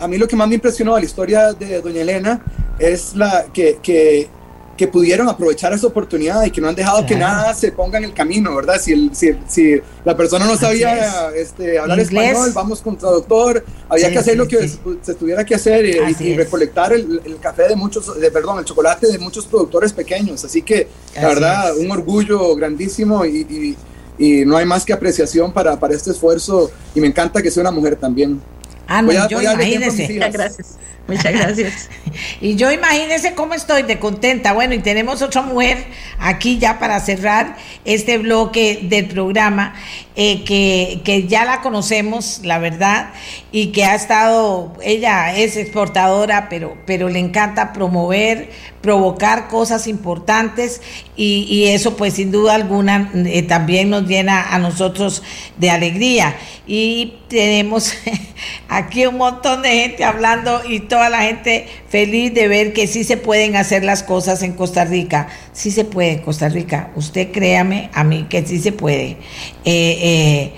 a mí lo que más me impresionó de la historia de Doña Elena es la que, que, que pudieron aprovechar esa oportunidad y que no han dejado claro. que nada se ponga en el camino, ¿verdad? Si, el, si, si la persona no sabía este, hablar ¿Inglés? español, vamos con traductor, había sí, que hacer sí, lo que sí. se, tuviera que hacer y, y recolectar el, el, café de muchos, de, perdón, el chocolate de muchos productores pequeños. Así que, la Así verdad, es. un orgullo grandísimo y, y y no hay más que apreciación para, para este esfuerzo y me encanta que sea una mujer también. Ah, no, a, yo imagínese. Muchas gracias. Muchas gracias. y yo imagínese cómo estoy de contenta. Bueno, y tenemos otra mujer aquí ya para cerrar este bloque del programa, eh, que, que ya la conocemos, la verdad, y que ha estado, ella es exportadora, pero, pero le encanta promover, provocar cosas importantes y, y eso pues sin duda alguna eh, también nos llena a nosotros de alegría. Y tenemos aquí un montón de gente hablando y toda la gente feliz de ver que sí se pueden hacer las cosas en Costa Rica. Sí se puede en Costa Rica. Usted créame a mí que sí se puede. Eh, eh,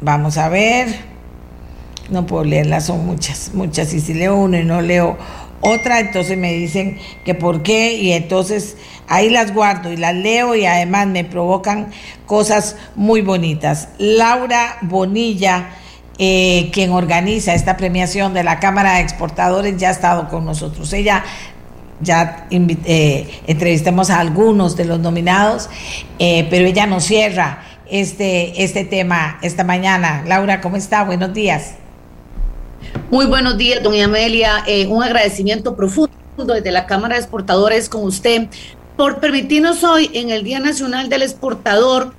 vamos a ver. No puedo leerlas, son muchas, muchas. Y si leo uno y no leo otra, entonces me dicen que por qué y entonces ahí las guardo y las leo y además me provocan cosas muy bonitas. Laura Bonilla, eh, quien organiza esta premiación de la Cámara de Exportadores, ya ha estado con nosotros. Ella ya eh, entrevistamos a algunos de los nominados, eh, pero ella nos cierra este, este tema esta mañana. Laura, ¿cómo está? Buenos días. Muy buenos días, doña Amelia. Eh, un agradecimiento profundo desde la Cámara de Exportadores con usted por permitirnos hoy, en el Día Nacional del Exportador,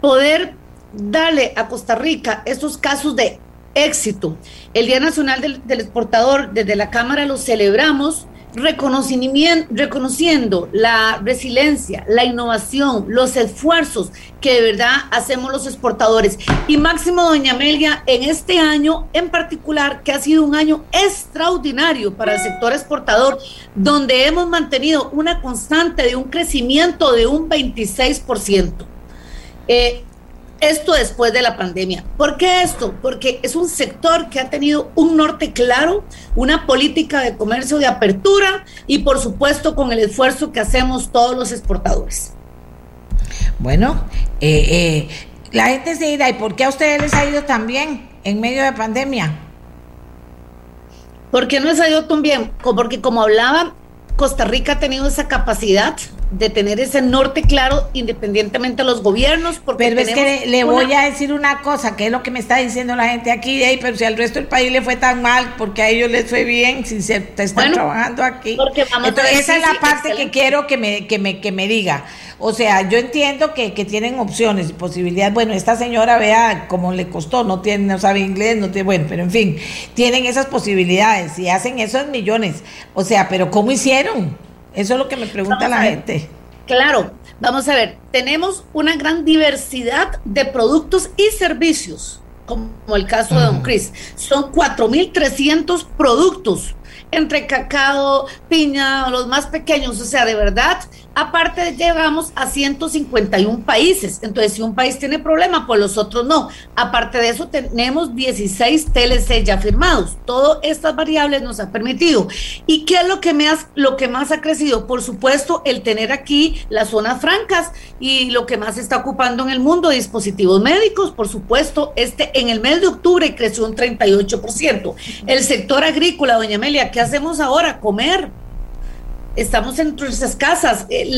poder darle a Costa Rica estos casos de éxito. El Día Nacional del, Exportador, desde la Cámara lo celebramos reconociendo la resiliencia, la innovación, los esfuerzos que de verdad hacemos los exportadores. Y máximo, doña Amelia, en este año en particular, que ha sido un año extraordinario para el sector exportador, donde hemos mantenido una constante de un crecimiento de un 26%. Eh, esto después de la pandemia. ¿Por qué esto? Porque es un sector que ha tenido un norte claro, una política de comercio de apertura y por supuesto con el esfuerzo que hacemos todos los exportadores. Bueno, eh, eh, la gente se dirá, ¿y por qué a ustedes les ha ido tan bien en medio de pandemia? ¿Por qué no les ha ido tan bien? Porque como hablaba, Costa Rica ha tenido esa capacidad de tener ese norte claro independientemente de los gobiernos. Porque pero es que le, voy a decir una cosa, que es lo que me está diciendo la gente aquí, hey, pero si al resto del país le fue tan mal, porque a ellos les fue bien, si se te están bueno, trabajando aquí. Entonces, esa es la parte excelente. que quiero que me, que me, que me diga. O sea, yo entiendo que, que, tienen opciones y posibilidades. Bueno, esta señora vea cómo le costó, no tiene, no sabe inglés, no tiene, bueno, pero en fin, tienen esas posibilidades y hacen eso en millones. O sea, pero ¿cómo hicieron? Eso es lo que me pregunta la gente. Claro, vamos a ver, tenemos una gran diversidad de productos y servicios, como el caso de Don Chris. Son 4.300 productos entre cacao, piña, los más pequeños, o sea, de verdad, Aparte, llegamos a 151 países. Entonces, si un país tiene problema, pues los otros no. Aparte de eso, tenemos 16 TLC ya firmados. Todas estas variables nos han permitido. ¿Y qué es lo que, lo que más ha crecido? Por supuesto, el tener aquí las zonas francas y lo que más está ocupando en el mundo, dispositivos médicos, por supuesto, este en el mes de octubre creció un 38%. El sector agrícola, doña Amelia, ¿qué hacemos ahora? Comer estamos en nuestras casas, eh,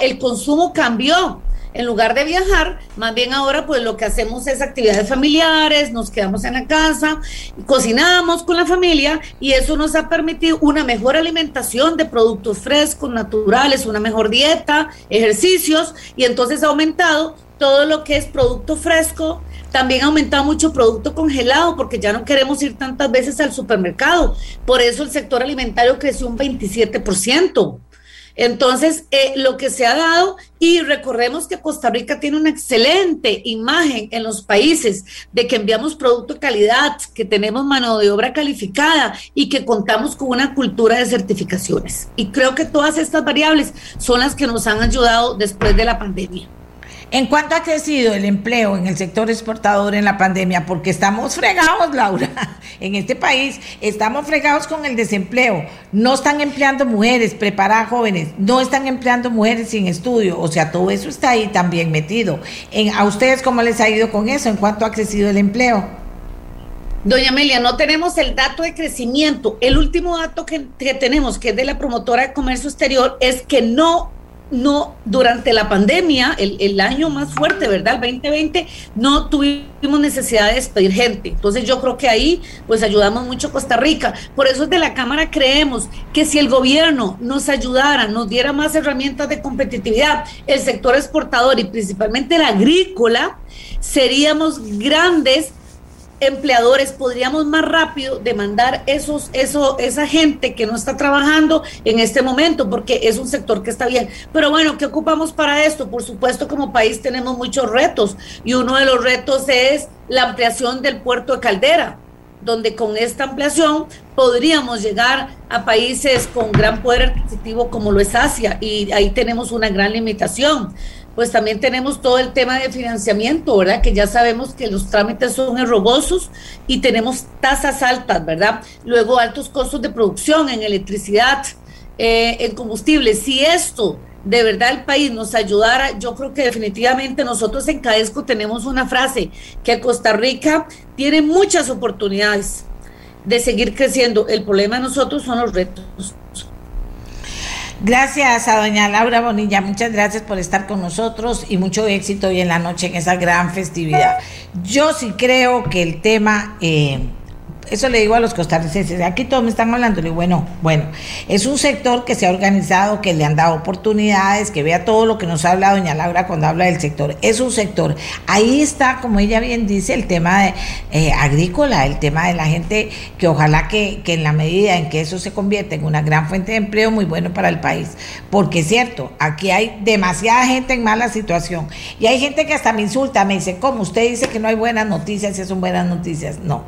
el consumo cambió. En lugar de viajar, más bien ahora pues lo que hacemos es actividades familiares, nos quedamos en la casa, cocinamos con la familia y eso nos ha permitido una mejor alimentación de productos frescos, naturales, una mejor dieta, ejercicios y entonces ha aumentado todo lo que es producto fresco, también ha aumentado mucho producto congelado porque ya no queremos ir tantas veces al supermercado. Por eso el sector alimentario creció un 27%. Entonces, eh, lo que se ha dado, y recordemos que Costa Rica tiene una excelente imagen en los países de que enviamos producto de calidad, que tenemos mano de obra calificada y que contamos con una cultura de certificaciones. Y creo que todas estas variables son las que nos han ayudado después de la pandemia. ¿En cuánto ha crecido el empleo en el sector exportador en la pandemia? Porque estamos fregados, Laura. En este país estamos fregados con el desempleo. No están empleando mujeres preparadas jóvenes, no están empleando mujeres sin estudio. O sea, todo eso está ahí también metido. En, ¿A ustedes cómo les ha ido con eso? ¿En cuánto ha crecido el empleo? Doña Amelia, no tenemos el dato de crecimiento. El último dato que, que tenemos, que es de la promotora de comercio exterior, es que no no, durante la pandemia, el, año más fuerte, ¿verdad? El 2020, no tuvimos necesidad de despedir gente. Entonces yo creo que ahí pues ayudamos mucho a Costa Rica. Por eso desde la Cámara creemos que si el gobierno nos ayudara, nos diera más herramientas de competitividad, el sector exportador y principalmente el agrícola, seríamos grandes empleadores podríamos más rápido demandar esos, eso, esa gente que no está trabajando en este momento, porque es un sector que está bien. Pero bueno, ¿qué ocupamos para esto? Por supuesto, como país tenemos muchos retos y uno de los retos es la ampliación del puerto de Caldera donde con esta ampliación podríamos llegar a países con gran poder adquisitivo como lo es Asia y ahí tenemos una gran limitación pues también tenemos todo el tema de financiamiento, ¿verdad? Que ya sabemos que los trámites son errogosos y tenemos tasas altas, ¿verdad? Luego altos costos de producción en electricidad, eh, en combustible. Si esto de verdad el país nos ayudara, yo creo que definitivamente nosotros en Cadesco tenemos una frase, que Costa Rica tiene muchas oportunidades de seguir creciendo. El problema de nosotros son los retos. Gracias a doña Laura Bonilla, muchas gracias por estar con nosotros y mucho éxito hoy en la noche en esa gran festividad. Yo sí creo que el tema... Eh, eso le digo a los costarricenses, aquí todos me están hablando, le digo, bueno, bueno, es un sector que se ha organizado, que le han dado oportunidades, que vea todo lo que nos habla doña Laura cuando habla del sector, es un sector, ahí está, como ella bien dice, el tema de, eh, agrícola, el tema de la gente, que ojalá que, que en la medida en que eso se convierta en una gran fuente de empleo, muy bueno para el país, porque es cierto, aquí hay demasiada gente en mala situación, y hay gente que hasta me insulta, me dice, ¿cómo? Usted dice que no hay buenas noticias, y son buenas noticias, no,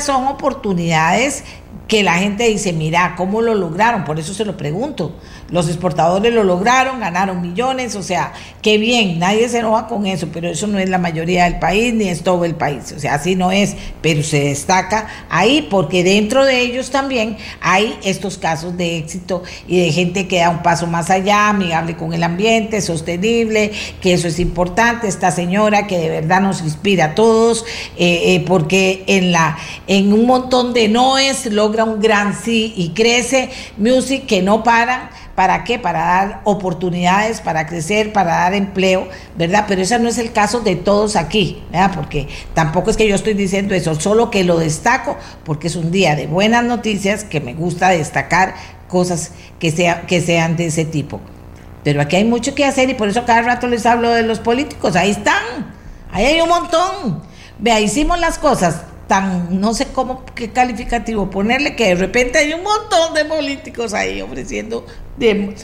son oportunidades que la gente dice, mira, ¿cómo lo lograron? Por eso se lo pregunto. Los exportadores lo lograron, ganaron millones, o sea, qué bien, nadie se enoja con eso, pero eso no es la mayoría del país ni es todo el país, o sea, así no es, pero se destaca ahí porque dentro de ellos también hay estos casos de éxito y de gente que da un paso más allá, amigable con el ambiente, sostenible, que eso es importante, esta señora que de verdad nos inspira a todos, eh, eh, porque en, la, en un montón de noes logra un gran sí y crece, music que no paran ¿Para qué? Para dar oportunidades, para crecer, para dar empleo, ¿verdad? Pero ese no es el caso de todos aquí, ¿verdad? Porque tampoco es que yo estoy diciendo eso, solo que lo destaco porque es un día de buenas noticias que me gusta destacar cosas que, sea, que sean de ese tipo. Pero aquí hay mucho que hacer y por eso cada rato les hablo de los políticos. Ahí están, ahí hay un montón. Vea, hicimos las cosas tan, no sé cómo, qué calificativo ponerle, que de repente hay un montón de políticos ahí ofreciendo de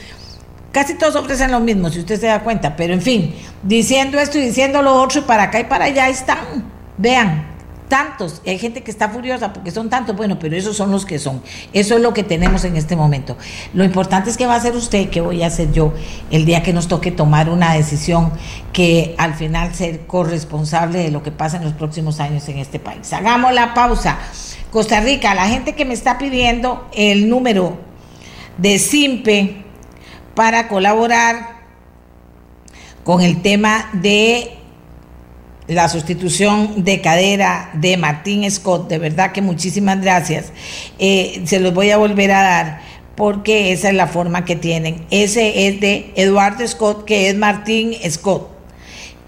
casi todos ofrecen lo mismo, si usted se da cuenta, pero en fin, diciendo esto y diciendo lo otro y para acá y para allá están, vean, tantos, hay gente que está furiosa porque son tantos, bueno, pero esos son los que son. Eso es lo que tenemos en este momento. Lo importante es que va a hacer usted, que voy a hacer yo, el día que nos toque tomar una decisión que al final ser corresponsable de lo que pasa en los próximos años en este país. Hagamos la pausa. Costa Rica, la gente que me está pidiendo el número de SIMPE para colaborar con el tema de la sustitución de cadera de Martín Scott. De verdad que muchísimas gracias. Eh, se los voy a volver a dar porque esa es la forma que tienen. Ese es de Eduardo Scott, que es Martín Scott.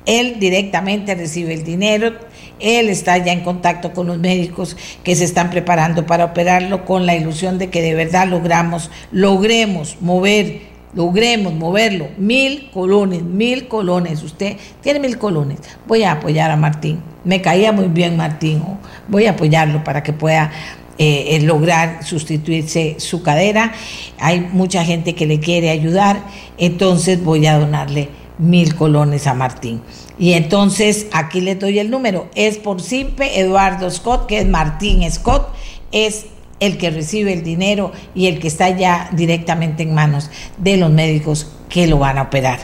Él directamente recibe el dinero. Él está ya en contacto con los médicos que se están preparando para operarlo con la ilusión de que de verdad logramos, logremos mover logremos moverlo, mil colones, mil colones, usted tiene mil colones, voy a apoyar a Martín, me caía muy bien Martín, voy a apoyarlo para que pueda eh, eh, lograr sustituirse su cadera, hay mucha gente que le quiere ayudar, entonces voy a donarle mil colones a Martín. Y entonces aquí le doy el número, es por simple Eduardo Scott, que es Martín Scott, es el que recibe el dinero y el que está ya directamente en manos de los médicos que lo van a operar.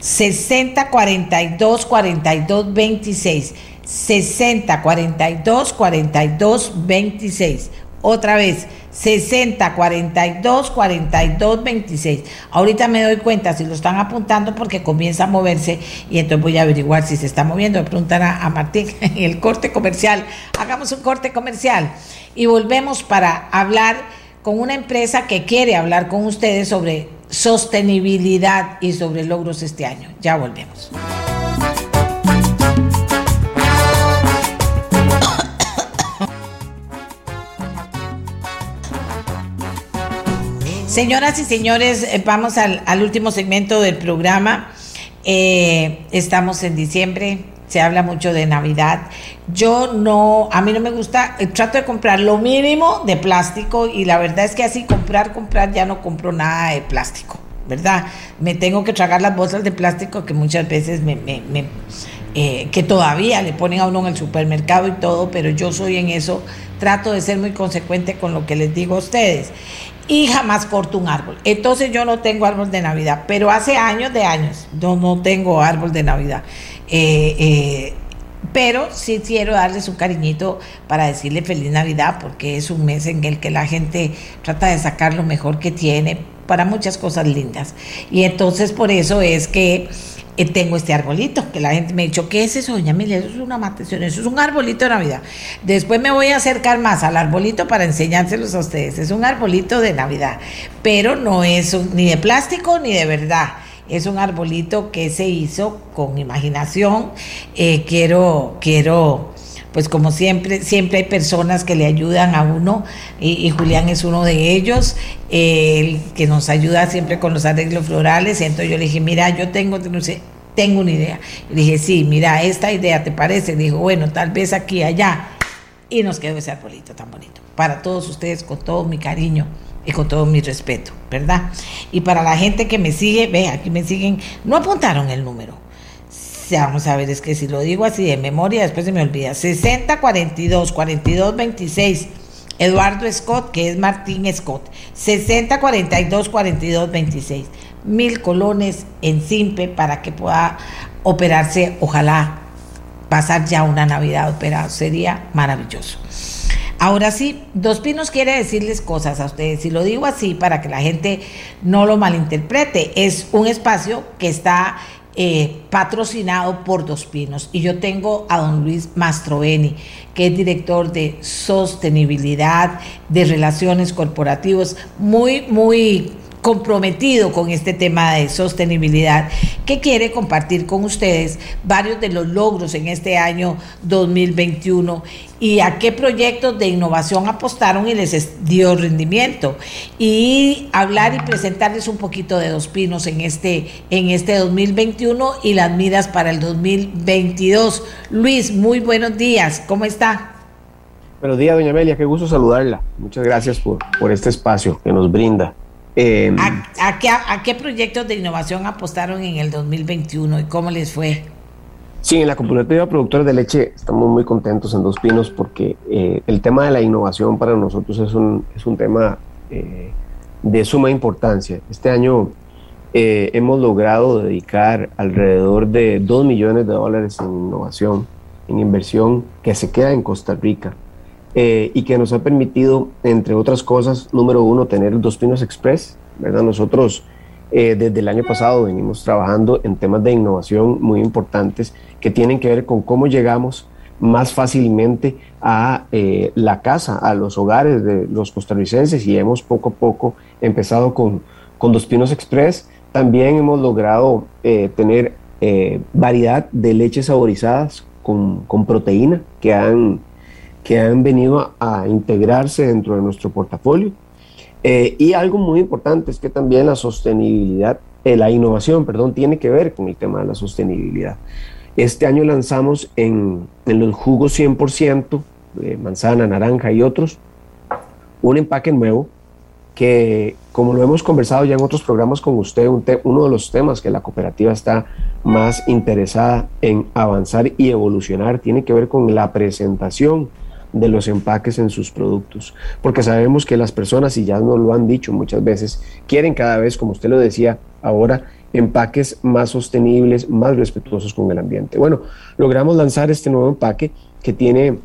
60 42 42 26 60 42 42 26 otra vez 60 42 42 26 ahorita me doy cuenta si lo están apuntando porque comienza a moverse y entonces voy a averiguar si se está moviendo me preguntar a, a Martín el corte comercial hagamos un corte comercial y volvemos para hablar con una empresa que quiere hablar con ustedes sobre sostenibilidad y sobre logros este año. Ya volvemos. Señoras y señores, eh, vamos al, último segmento del programa. Eh, estamos en diciembre, se habla mucho de Navidad. Yo no, a mí no me gusta, eh, trato de comprar lo mínimo de plástico y la verdad es que así comprar, comprar, ya no compro nada de plástico, ¿verdad? Me tengo que tragar las bolsas de plástico que muchas veces me, que todavía le ponen a uno en el supermercado y todo, pero yo soy en eso, trato de ser muy consecuente con lo que les digo a ustedes y jamás corto un árbol. Entonces yo no tengo árbol de Navidad, pero hace años de años yo no tengo árbol de Navidad. Eh, eh, pero sí quiero darles un cariñito para decirle feliz Navidad, porque es un mes en el que la gente trata de sacar lo mejor que tiene para muchas cosas lindas. Y entonces por eso es que eh, tengo este arbolito, que la gente me ha dicho, ¿qué es eso, doña Emilia? Eso es una maldición, eso es un arbolito de Navidad. Después me voy a acercar más al arbolito para enseñárselos a ustedes. Es un arbolito de Navidad, pero no es ni de plástico ni de verdad es un arbolito que se hizo con imaginación. Eh, quiero, quiero, pues como siempre, siempre hay personas que le ayudan a uno y, Julián es uno de ellos, el que nos ayuda siempre con los arreglos florales. Y entonces yo le dije, mira, yo tengo, no sé, tengo una idea. Le dije, sí, mira, esta idea te parece. Dijo, bueno, tal vez aquí, allá. Y nos quedó ese arbolito tan bonito. Para todos ustedes, con todo mi cariño y con todo mi respeto, ¿verdad? Y para la gente que me sigue, ve, aquí me siguen, no apuntaron el número. Vamos a ver, es que si lo digo así de memoria, después se me olvida. 60 42 42 26. Eduardo Scott, que es Martín Scott. 60 42 42 26. Mil colones en Simpe para que pueda operarse, ojalá pasar ya una Navidad operado. Sería maravilloso. Ahora sí, Dos Pinos quiere decirles cosas a ustedes. Y lo digo así para que la gente no lo malinterprete. Es un espacio que está eh, patrocinado por Dos Pinos. Y yo tengo a don Luis Mastroveni, que es director de sostenibilidad, de relaciones corporativas, muy, muy comprometido con este tema de sostenibilidad, que quiere compartir con ustedes varios de los logros en este año 2021 y a qué proyectos de innovación apostaron y les dio rendimiento. Y hablar y presentarles un poquito de Dos Pinos en este, en este 2021 y las miras para el 2022. Luis, muy buenos días, ¿cómo está? Buenos días, doña Amelia, qué gusto saludarla. Muchas gracias por, por este espacio que nos brinda. Em, ¿A, qué, ¿A qué proyectos de innovación apostaron en el 2021 y cómo les fue? Sí, en la cooperativa productora de leche estamos muy contentos en Dos Pinos porque eh, el tema de la innovación para nosotros es un, es un tema eh, de suma importancia. Este año eh, hemos logrado dedicar alrededor de 2 millones de dólares en innovación, en inversión que se queda en Costa Rica y que nos ha permitido, entre otras cosas, número uno, tener Dos Pinos Express. ¿verdad? Nosotros desde el año pasado venimos trabajando en temas de innovación muy importantes que tienen que ver con cómo llegamos más fácilmente a eh, la casa, a los hogares de los costarricenses y hemos poco a poco empezado con, con Dos Pinos Express. También hemos logrado eh, tener eh, variedad de leches saborizadas con, con, proteína que han, que han venido a, a integrarse dentro de nuestro portafolio. y algo muy importante es que también la sostenibilidad, la innovación, perdón, tiene que ver con el tema de la sostenibilidad. Este año lanzamos en, los jugos 100%, de manzana, naranja y otros, un empaque nuevo que, como lo hemos conversado ya en otros programas con usted, uno de los temas que la cooperativa está más interesada en avanzar y evolucionar tiene que ver con la presentación de los empaques en sus productos, porque sabemos que las personas, y ya nos lo han dicho muchas veces, quieren cada vez, como usted lo decía ahora, empaques más sostenibles, más respetuosos con el ambiente. Bueno, logramos lanzar este nuevo empaque que tiene,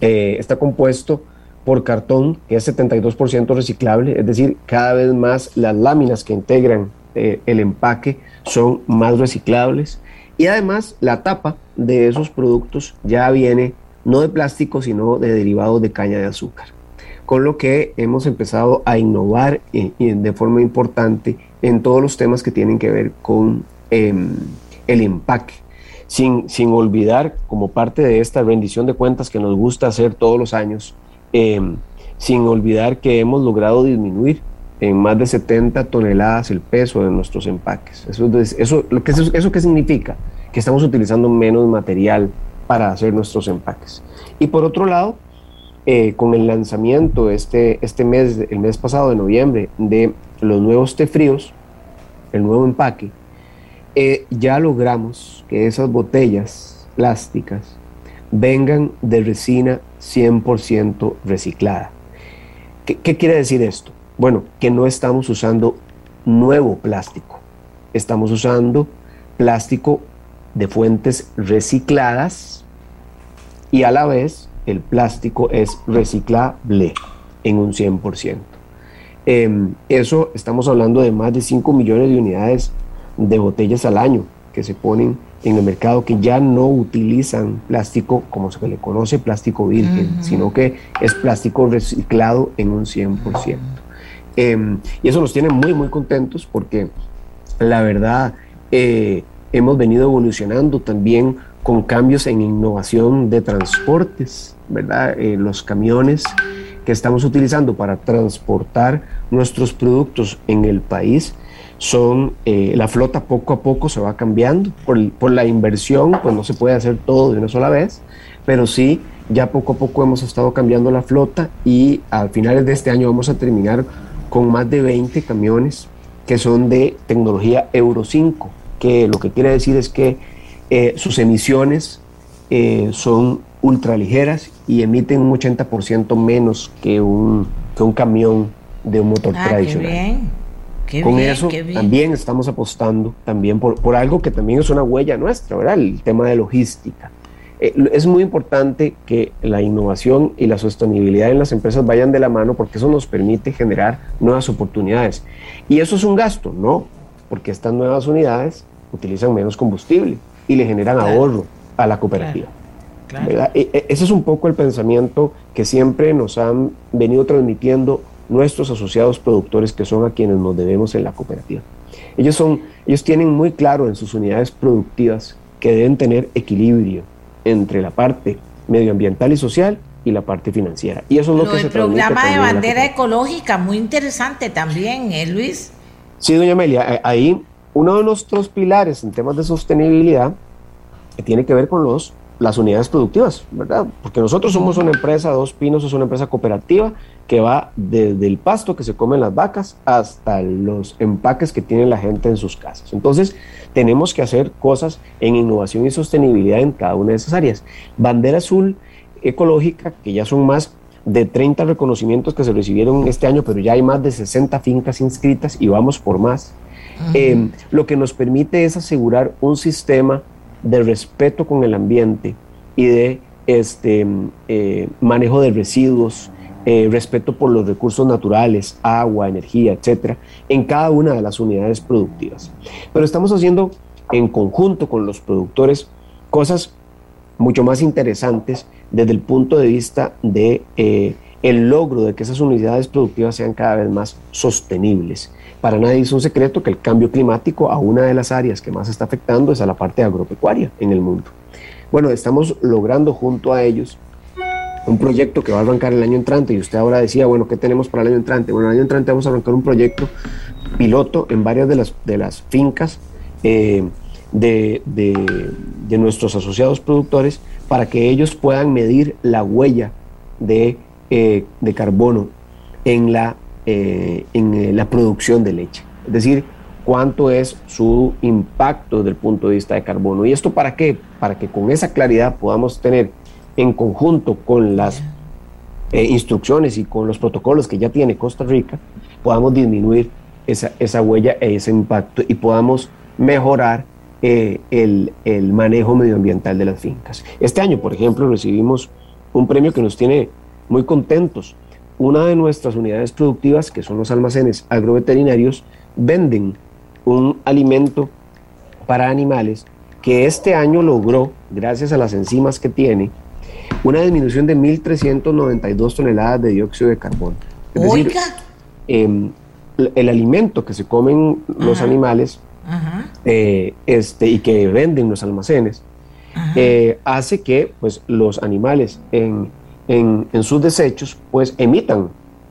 eh, está compuesto por cartón, que es 72% reciclable, es decir, cada vez más las láminas que integran eh, el empaque son más reciclables y además la tapa de esos productos ya viene no de plástico, sino de derivados de caña de azúcar. Con lo que hemos empezado a innovar eh, de forma importante en todos los temas que tienen que ver con em, el empaque. Sin, sin, olvidar, como parte de esta rendición de cuentas que nos gusta hacer todos los años, em, sin olvidar que hemos logrado disminuir en más de 70 toneladas el peso de nuestros empaques. Eso, eso, ¿Eso qué significa? Que estamos utilizando menos material para hacer nuestros empaques. Y por otro lado, eh, con el lanzamiento este, este mes, el mes pasado de noviembre, de los nuevos té fríos, el nuevo empaque, eh, ya logramos que esas botellas plásticas vengan de resina 100% reciclada. ¿Qué, ¿Qué quiere decir esto? Bueno, que no estamos usando nuevo plástico, estamos usando plástico de fuentes recicladas y a la vez el plástico es reciclable en un 100%. Em, eso estamos hablando de más de 5 millones de unidades de botellas al año que se ponen en el mercado que ya no utilizan plástico como se le conoce plástico virgen, sino que es plástico reciclado en un 100%. Em, y eso nos tiene muy, muy contentos porque la verdad eh, hemos venido evolucionando también con cambios en innovación de transportes, ¿verdad? Eh, los camiones que estamos utilizando para transportar nuestros productos en el país son, eh, la flota poco a poco se va cambiando, por, por, la inversión, pues no se puede hacer todo de una sola vez, pero sí, ya poco a poco hemos estado cambiando la flota y a finales de este año vamos a terminar con más de 20 camiones que son de tecnología Euro 5, que lo que quiere decir es que eh, sus emisiones eh, son ultraligeras y emiten un 80% menos que un, que un camión de un motor ah, tradicional. Qué bien. Qué Con eso también estamos apostando también por, por, algo que también es una huella nuestra, ¿verdad? El tema de logística. Eh, es muy importante que la innovación y la sostenibilidad en las empresas vayan de la mano porque eso nos permite generar nuevas oportunidades. Y eso es un gasto, ¿no? Porque estas nuevas unidades utilizan menos combustible y le generan ahorro a la cooperativa. E, e, ese es un poco el pensamiento que siempre nos han venido transmitiendo nuestros asociados productores que son a quienes nos debemos en la cooperativa. Ellos, son, ellos tienen muy claro en sus unidades productivas que deben tener equilibrio entre la parte medioambiental y social y la parte financiera. Y eso es lo, que se programa de bandera ecológica, muy interesante también, ¿eh, Luis? Sí, doña Amelia, ahí uno de nuestros pilares en temas de sostenibilidad tiene que ver con los las unidades productivas, ¿verdad? Porque nosotros somos una empresa, Dos Pinos es una empresa cooperativa que va desde el pasto que se comen las vacas hasta los empaques que tiene la gente en sus casas. Entonces, tenemos que hacer cosas en innovación y sostenibilidad en cada una de esas áreas. Bandera Azul Ecológica, que ya son más de 30 reconocimientos que se recibieron este año, pero ya hay más de 60 fincas inscritas y vamos por más. Eh, lo que nos permite es asegurar un sistema de respeto con el ambiente y de este, eh, manejo de residuos, eh, respeto por los recursos naturales, agua, energía, etcétera, en cada una de las unidades productivas. Pero estamos haciendo en conjunto con los productores cosas mucho más interesantes desde el punto de vista de eh, el logro de que esas unidades productivas sean cada vez más sostenibles. Para nadie es un secreto que el cambio climático a una de las áreas que más está afectando es a la parte agropecuaria en el mundo. Bueno, estamos logrando junto a ellos un proyecto que va a arrancar el año entrante y usted ahora decía, bueno, ¿qué tenemos para el año entrante? Bueno, el año entrante vamos a arrancar un proyecto piloto en varias de las, de las fincas eh, de, de, nuestros asociados productores para que ellos puedan medir la huella de, eh, de carbono en la, eh, en la producción de leche. Es decir, cuánto es su impacto desde el punto de vista de carbono. ¿Y esto para qué? Para que con esa claridad podamos tener en conjunto con las eh, instrucciones y con los protocolos que ya tiene Costa Rica, podamos disminuir esa, esa huella e ese impacto y podamos mejorar eh, el, el, manejo medioambiental de las fincas. Este año, por ejemplo, recibimos un premio que nos tiene muy contentos. Una de nuestras unidades productivas, que son los almacenes agroveterinarios, venden un alimento para animales que este año logró, gracias a las enzimas que tiene, una disminución de 1.392 toneladas de dióxido de carbono. Es decir, em, el alimento que se comen los animales eh, este, y que venden los almacenes eh, hace que pues, los animales en, en, en sus desechos pues, emitan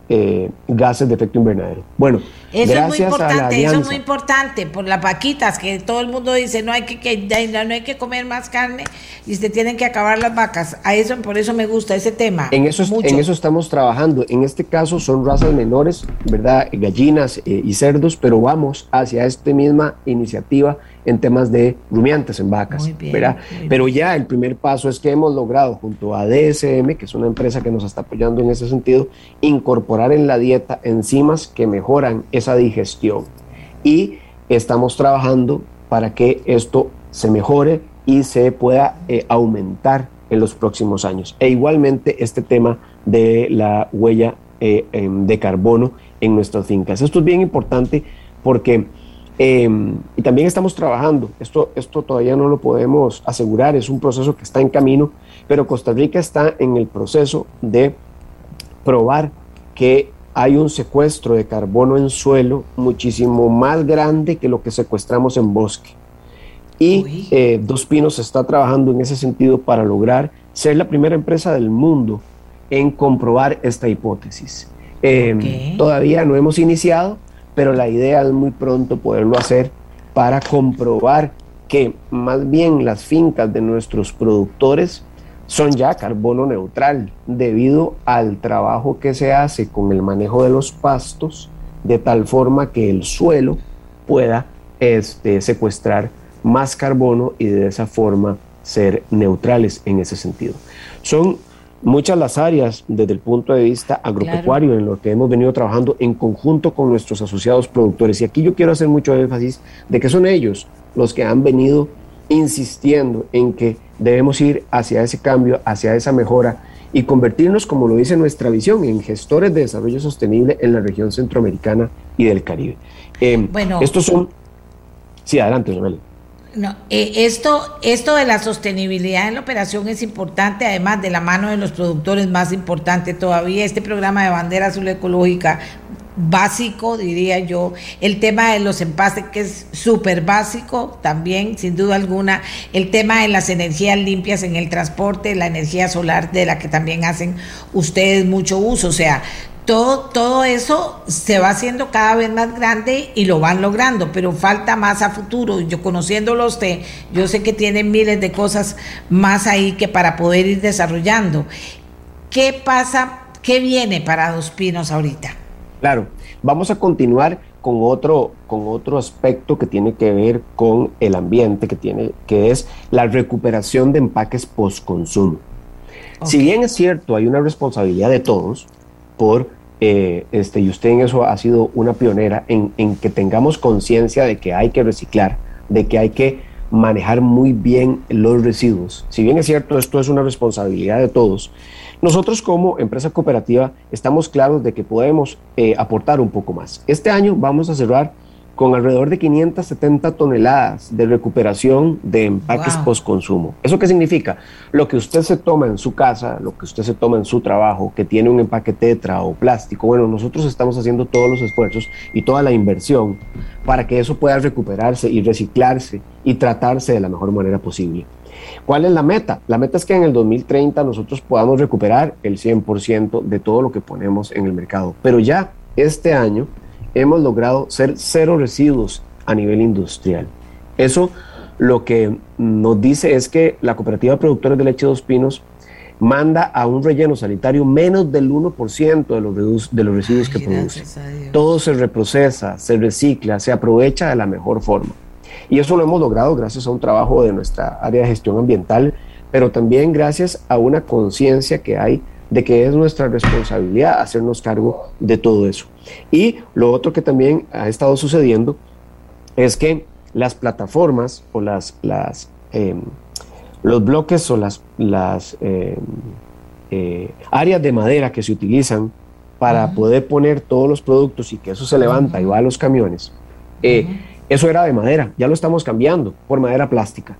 eh, gases de efecto invernadero. Bueno, eso es muy importante, eso es muy importante por las vaquitas, que todo el mundo dice no hay que, que no hay que comer más carne y se tienen que acabar las vacas. A eso por eso me gusta ese tema. En eso en eso estamos trabajando. En este caso son razas menores, verdad, gallinas eh, y cerdos, pero vamos hacia esta misma iniciativa en temas de rumiantes en vacas, ¿verdad? Pero ya el primer paso es que hemos logrado junto a DSM, que es una empresa que nos está apoyando en ese sentido, incorporar en la dieta enzimas que mejoran esa digestión. Y estamos trabajando para que esto se mejore y se pueda eh, aumentar en los próximos años. E igualmente este tema de la huella eh, em, de carbono en nuestras fincas. Esto es bien importante porque Em, y también estamos trabajando, esto, esto todavía no lo podemos asegurar, es un proceso que está en camino, pero Costa Rica está en el proceso de probar que hay un secuestro de carbono en suelo muchísimo más grande que lo que secuestramos en bosque. Y eh, Dos Pinos está trabajando en ese sentido para lograr ser la primera empresa del mundo en comprobar esta hipótesis. Em, todavía no hemos iniciado, pero la idea es muy pronto poderlo hacer para comprobar que más bien las fincas de nuestros productores son ya carbono neutral debido al trabajo que se hace con el manejo de los pastos de tal forma que el suelo pueda este, secuestrar más carbono y de esa forma ser neutrales en ese sentido. Son muchas las áreas desde el punto de vista agropecuario en lo que hemos venido trabajando en conjunto con nuestros asociados productores. Y aquí yo quiero hacer mucho énfasis de que son ellos los que han venido insistiendo en que debemos ir hacia ese cambio, hacia esa mejora y convertirnos, como lo dice nuestra visión, en gestores de desarrollo sostenible en la región centroamericana y del Caribe. Eh, bueno, estos son... Sí, adelante, Isabel. No, eh, esto, esto de la sostenibilidad en la operación es importante, además de la mano de los productores, más importante todavía. Este programa de bandera azul ecológica básico, diría yo. El tema de los empastes, que es súper básico también, sin duda alguna. El tema de las energías limpias en el transporte, la energía solar, de la que también hacen ustedes mucho uso. O sea, todo, todo eso se va haciendo cada vez más grande y lo van logrando, pero falta más a futuro. Yo conociéndolo a usted, yo sé que tiene miles de cosas más ahí que para poder ir desarrollando. ¿Qué pasa? ¿Qué viene para Dos Pinos ahorita? Claro, vamos a continuar con otro, con otro aspecto que tiene que ver con el ambiente, que, tiene, que es la recuperación de empaques post-consumo. Si bien es cierto, hay una responsabilidad de todos eh, este, y usted en eso ha sido una pionera, en, en que tengamos conciencia de que hay que reciclar, de que hay que manejar muy bien los residuos. Si bien es cierto, esto es una responsabilidad de todos, nosotros como empresa cooperativa estamos claros de que podemos eh, aportar un poco más. Este año vamos a cerrar con alrededor de 570 toneladas de recuperación de empaques post-consumo. ¿Eso qué significa? Lo que usted se toma en su casa, lo que usted se toma en su trabajo, que tiene un empaque tetra o plástico, bueno, nosotros estamos haciendo todos los esfuerzos y toda la inversión para que eso pueda recuperarse y reciclarse y tratarse de la mejor manera posible. ¿Cuál es la meta? La meta es que en el 2030 nosotros podamos recuperar el 100% de todo lo que ponemos en el mercado. Pero ya este año hemos logrado ser cero residuos a nivel industrial. Eso lo que nos dice es que la cooperativa de productores de leche Dos Pinos manda a un relleno sanitario menos del 1% de los, de los residuos que produce. Todo se reprocesa, se recicla, se aprovecha de la mejor forma. Y eso lo hemos logrado gracias a un trabajo de nuestra área de gestión ambiental, pero también gracias a una conciencia que hay de que es nuestra responsabilidad hacernos cargo de todo eso. Y lo otro que también ha estado sucediendo es que las plataformas o las, las em, los bloques o las, las em, eh, áreas de madera que se utilizan para poder poner todos los productos y que eso se levanta y va a los camiones, eh, eso era de madera, ya lo estamos cambiando por madera plástica.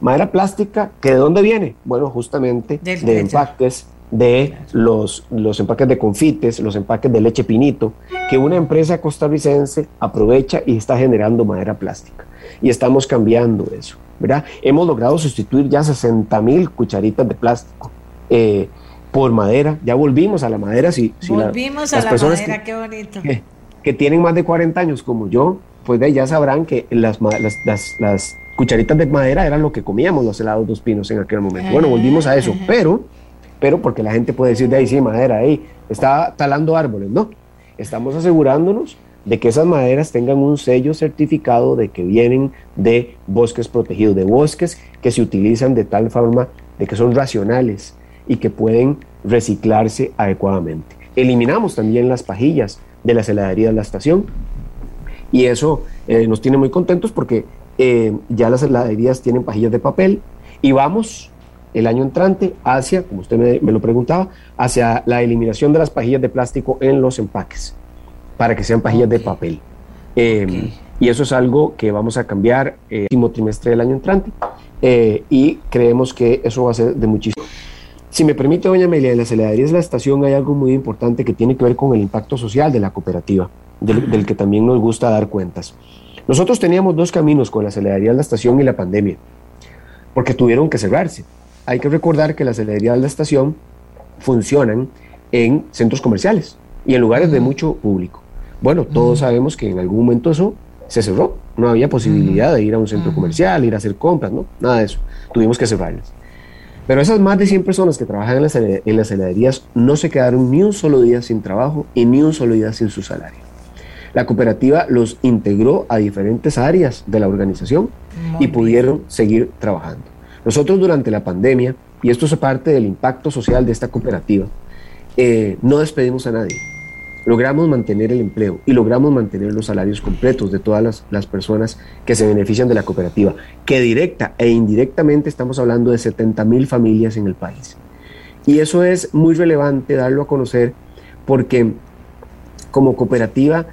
Madera plástica, ¿que de dónde viene? Bueno, justamente de empaques de los, los empaques de confites, los empaques de leche pinito, que una empresa costarricense aprovecha y está generando madera plástica. Y estamos cambiando eso, ¿verdad? Hemos logrado sustituir ya 60 mil cucharitas de plástico. Eh, por madera, ya volvimos a la madera. Si, volvimos a la madera, qué bonito. Que, que, tienen más de 40 años como yo, pues de ya sabrán que las, las, cucharitas de madera eran lo que comíamos los helados dos pinos en aquel momento. Bueno, volvimos a eso, pero, pero porque la gente puede decir de ahí sí, madera, ahí está talando árboles, no. Estamos asegurándonos de que esas maderas tengan un sello certificado de que vienen de bosques protegidos, de bosques que se utilizan de tal forma de que son racionales y que pueden reciclarse adecuadamente. Eliminamos también las pajillas de las heladerías de la estación y eso eh, nos tiene muy contentos porque eh, ya las heladerías tienen pajillas de papel y vamos el año entrante hacia, como usted me, lo preguntaba, hacia la eliminación de las pajillas de plástico en los empaques para que sean pajillas de papel. Em, y eso es algo que vamos a cambiar el último trimestre del año entrante eh, y creemos que eso va a ser de muchísimo. Si me permite, doña Amelia, en las heladerías de la estación hay algo muy importante que tiene que ver con el impacto social de la cooperativa del, que también nos gusta dar cuentas. Nosotros teníamos dos caminos con la heladerías de la estación y la pandemia, porque tuvieron que cerrarse. Hay que recordar que las heladerías de la estación funcionan en centros comerciales y en lugares de mucho público. Bueno, todos sabemos que en algún momento eso se cerró. No había posibilidad de ir a un centro comercial, ir a hacer compras, ¿no? Nada de eso. Tuvimos que cerrarlas. Pero esas más de 100 personas que trabajan en las, en las heladerías no se quedaron ni un solo día sin trabajo y ni un solo día sin su salario. La cooperativa los integró a diferentes áreas de la organización y pudieron seguir trabajando. Nosotros durante la pandemia, y esto es parte del impacto social de esta cooperativa, eh, no despedimos a nadie. Logramos mantener el empleo y logramos mantener los salarios completos de todas las, las personas que se benefician de la cooperativa, que directa e indirectamente estamos hablando de 70 mil familias en el país. Y eso es muy relevante darlo a conocer porque como cooperativa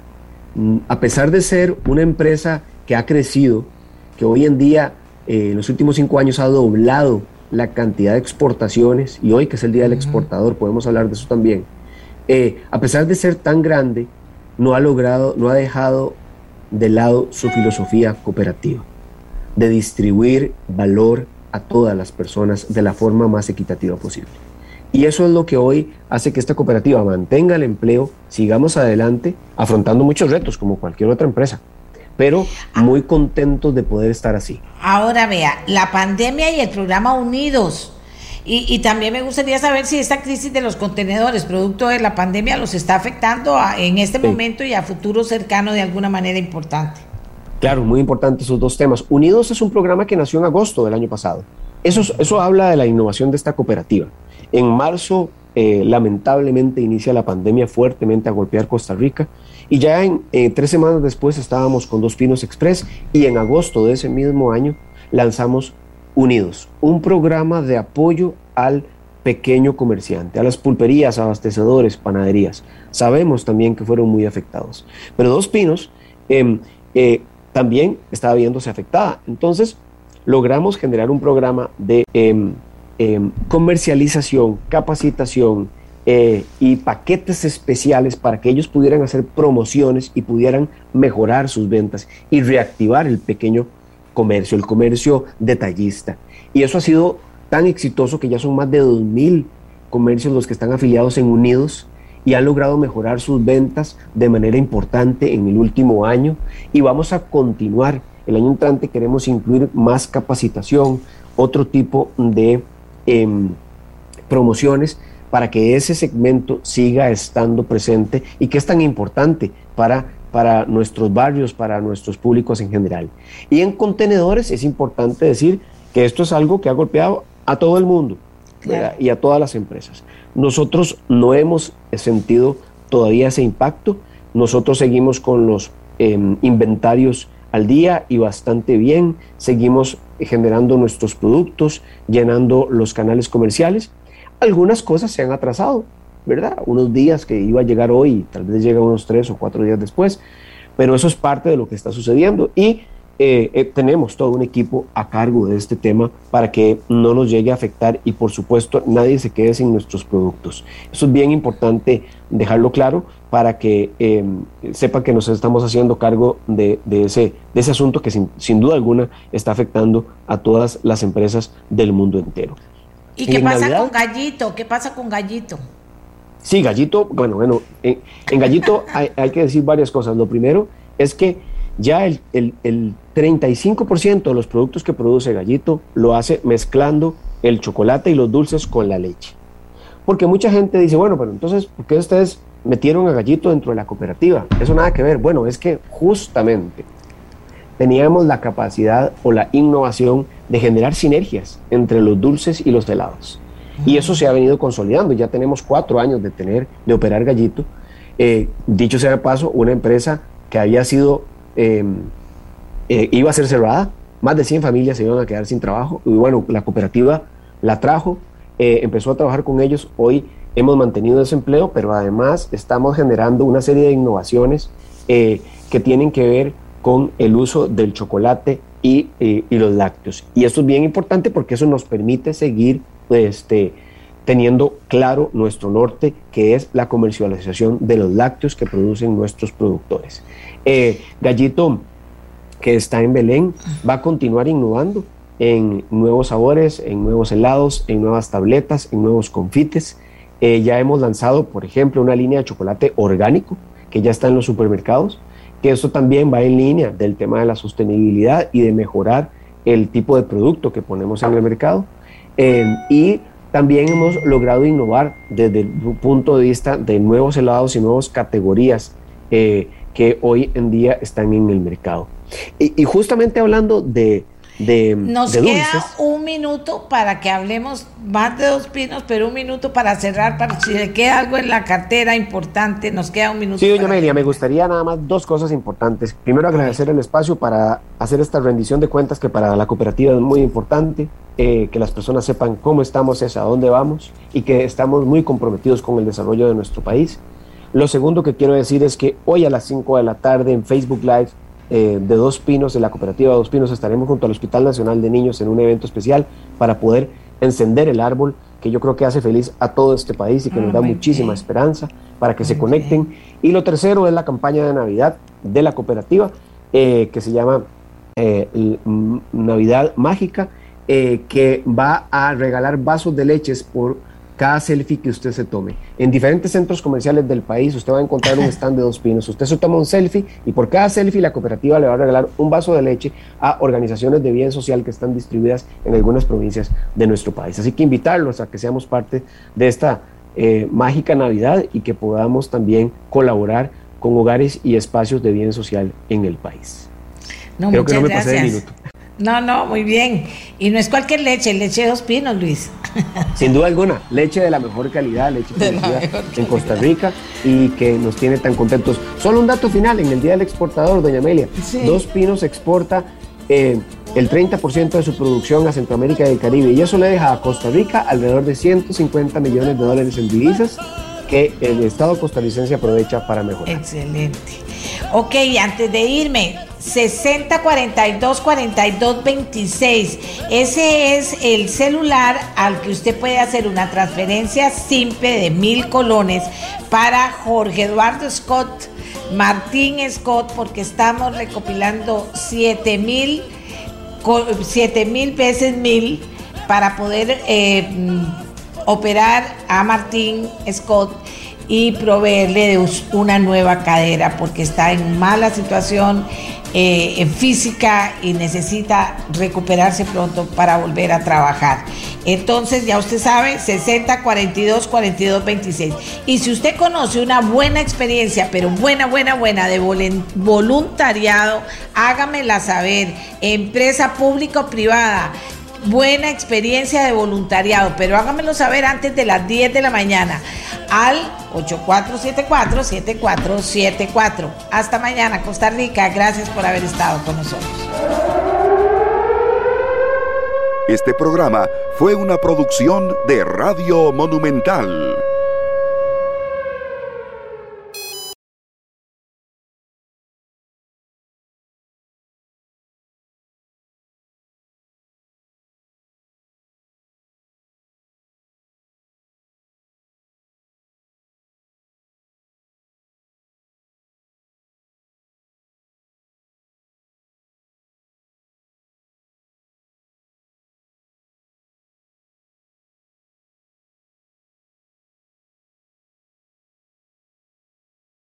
Mm, a pesar de ser una empresa que ha crecido, que hoy en día, eh, en los últimos cinco años, ha doblado la cantidad de exportaciones, y hoy que es el Día del Exportador, podemos hablar de eso también, eh, a pesar de ser tan grande, no ha logrado, no ha dejado de lado su filosofía cooperativa, de distribuir valor a todas las personas de la forma más equitativa posible. Y eso es lo que hoy hace que esta cooperativa mantenga el empleo, sigamos adelante, afrontando muchos retos como cualquier otra empresa, pero muy contentos de poder estar así. Ahora vea, la pandemia y el programa Unidos. Y, también me gustaría saber si esta crisis de los contenedores, producto de la pandemia, los está afectando en este momento y a futuro cercano de alguna manera importante. Claro, muy importante esos dos temas. Unidos es un programa que nació en agosto del año pasado. Eso, eso habla de la innovación de esta cooperativa. En marzo, eh, lamentablemente, inicia la pandemia fuertemente a golpear Costa Rica y ya en eh, tres semanas después estábamos con Dos Pinos Express y en agosto de ese mismo año lanzamos Unidos, un programa de apoyo al pequeño comerciante, a las pulperías, abastecedores, panaderías. Sabemos también que fueron muy afectados. Pero Dos Pinos em, eh, también estaba viéndose afectada. Entonces, logramos generar un programa de em, em, comercialización, capacitación eh, y paquetes especiales para que ellos pudieran hacer promociones y pudieran mejorar sus ventas y reactivar el pequeño comercio, el comercio detallista. Y eso ha sido tan exitoso que ya son más de 2.000 comercios los que están afiliados en Unidos y han logrado mejorar sus ventas de manera importante en el último año y vamos a continuar. El año entrante queremos incluir más capacitación, otro tipo de em, promociones para que ese segmento siga estando presente y que es tan importante para, para nuestros barrios, para nuestros públicos en general. Y en contenedores es importante decir que esto es algo que ha golpeado a todo el mundo y a todas las empresas. Nosotros no hemos sentido todavía ese impacto. Nosotros seguimos con los em, inventarios al día y bastante bien. Seguimos generando nuestros productos, llenando los canales comerciales. Algunas cosas se han atrasado, ¿verdad? Unos días que iba a llegar hoy, tal vez llega unos tres o cuatro días después, pero eso es parte de lo que está sucediendo. Y eh, eh, tenemos todo un equipo a cargo de este tema para que no nos llegue a afectar y por supuesto nadie se quede sin nuestros productos. Eso es bien importante dejarlo claro para que eh, sepa que nos estamos haciendo cargo de, ese, de ese asunto que sin, duda alguna está afectando a todas las empresas del mundo entero. ¿Y qué pasa con Gallito? ¿Qué pasa con Gallito? Sí, Gallito, bueno, bueno, en, Gallito hay, hay que decir varias cosas. Lo primero es que ya el, el, 35% de los productos que produce Gallito lo hace mezclando el chocolate y los dulces con la leche. Porque mucha gente dice, bueno, pero entonces, ¿por qué ustedes metieron a Gallito dentro de la cooperativa? Eso nada que ver. Bueno, es que justamente teníamos la capacidad o la innovación de generar sinergias entre los dulces y los helados. Y eso se ha venido consolidando. Ya tenemos cuatro años de tener, de operar Gallito. Eh, dicho sea de paso, una empresa que había sido Em, eh, iba a ser cerrada, más de 100 familias se iban a quedar sin trabajo y bueno, la cooperativa la trajo, eh, empezó a trabajar con ellos, hoy hemos mantenido ese empleo, pero además estamos generando una serie de innovaciones eh, que tienen que ver con el uso del chocolate y, y, los lácteos. Y esto es bien importante porque eso nos permite seguir este, teniendo claro nuestro norte, que es la comercialización de los lácteos que producen nuestros productores. Eh, Gallito, que está en Belén, va a continuar innovando en nuevos sabores, en nuevos helados, en nuevas tabletas, en nuevos confites. Eh, ya hemos lanzado, por ejemplo, una línea de chocolate orgánico que ya está en los supermercados, que esto también va en línea del tema de la sostenibilidad y de mejorar el tipo de producto que ponemos en el mercado. Eh, y también hemos logrado innovar desde el punto de vista de nuevos helados y nuevas categorías eh, que hoy en día están en el mercado. Y, justamente hablando de, de Nos queda un minuto para que hablemos más de dos pinos, pero un minuto para cerrar, para si le queda algo en la cartera importante, nos queda un minuto. Sí, doña Amelia, me gustaría nada más dos cosas importantes. Primero, agradecer el espacio para hacer esta rendición de cuentas que para la cooperativa es muy importante. Eh, que las personas sepan cómo estamos, es a dónde vamos y que estamos muy comprometidos con el desarrollo de nuestro país. Lo segundo que quiero decir es que hoy a las 5 de la tarde en Facebook Live eh, de Dos Pinos, de la cooperativa Dos Pinos, estaremos junto al Hospital Nacional de Niños en un evento especial para poder encender el árbol que yo creo que hace feliz a todo este país y que nos da muchísima esperanza para que se conecten. Y lo tercero es la campaña de Navidad de la cooperativa eh, que se llama Navidad Mágica eh, que va a regalar vasos de leches por cada selfie que usted se tome. En diferentes centros comerciales del país usted va a encontrar un stand de dos pinos. Usted se toma un selfie y por cada selfie la cooperativa le va a regalar un vaso de leche a organizaciones de bien social que están distribuidas en algunas provincias de nuestro país. Así que invitarlos a que seamos parte de esta eh, mágica Navidad y que podamos también colaborar con hogares y espacios de bien social en el país. No, Creo que no me pasé de minuto. No, no, muy bien. Y no es cualquier leche, leche de dos pinos, Luis. Sin duda alguna, leche de la mejor calidad, leche en Costa Rica y que nos tiene tan contentos. Solo un dato final, en el Día del Exportador, doña Amelia, Dos Pinos exporta eh, el 30% de su producción a Centroamérica y el Caribe y eso le deja a Costa Rica alrededor de 150 millones de dólares en divisas que el Estado costarricense aprovecha para mejorar. Excelente. Ok, antes de irme, 60 42 42 26. Ese es el celular al que usted puede hacer una transferencia simple de mil colones para Jorge Eduardo Scott, Martín Scott, porque estamos recopilando 7 mil, 7 mil veces mil para poder eh, operar a Martín Scott y proveerle de una nueva cadera porque está en mala situación eh, física y necesita recuperarse pronto para volver a trabajar. Entonces, ya usted sabe, 60 42 42 26. Y si usted conoce una buena experiencia, pero buena, buena, buena de voluntariado, hágamela saber. Empresa pública o privada buena experiencia de voluntariado, pero hágamelo saber antes de las 10 de la mañana al 8474-7474. Hasta mañana, Costa Rica. Gracias por haber estado con nosotros. Este programa fue una producción de Radio Monumental.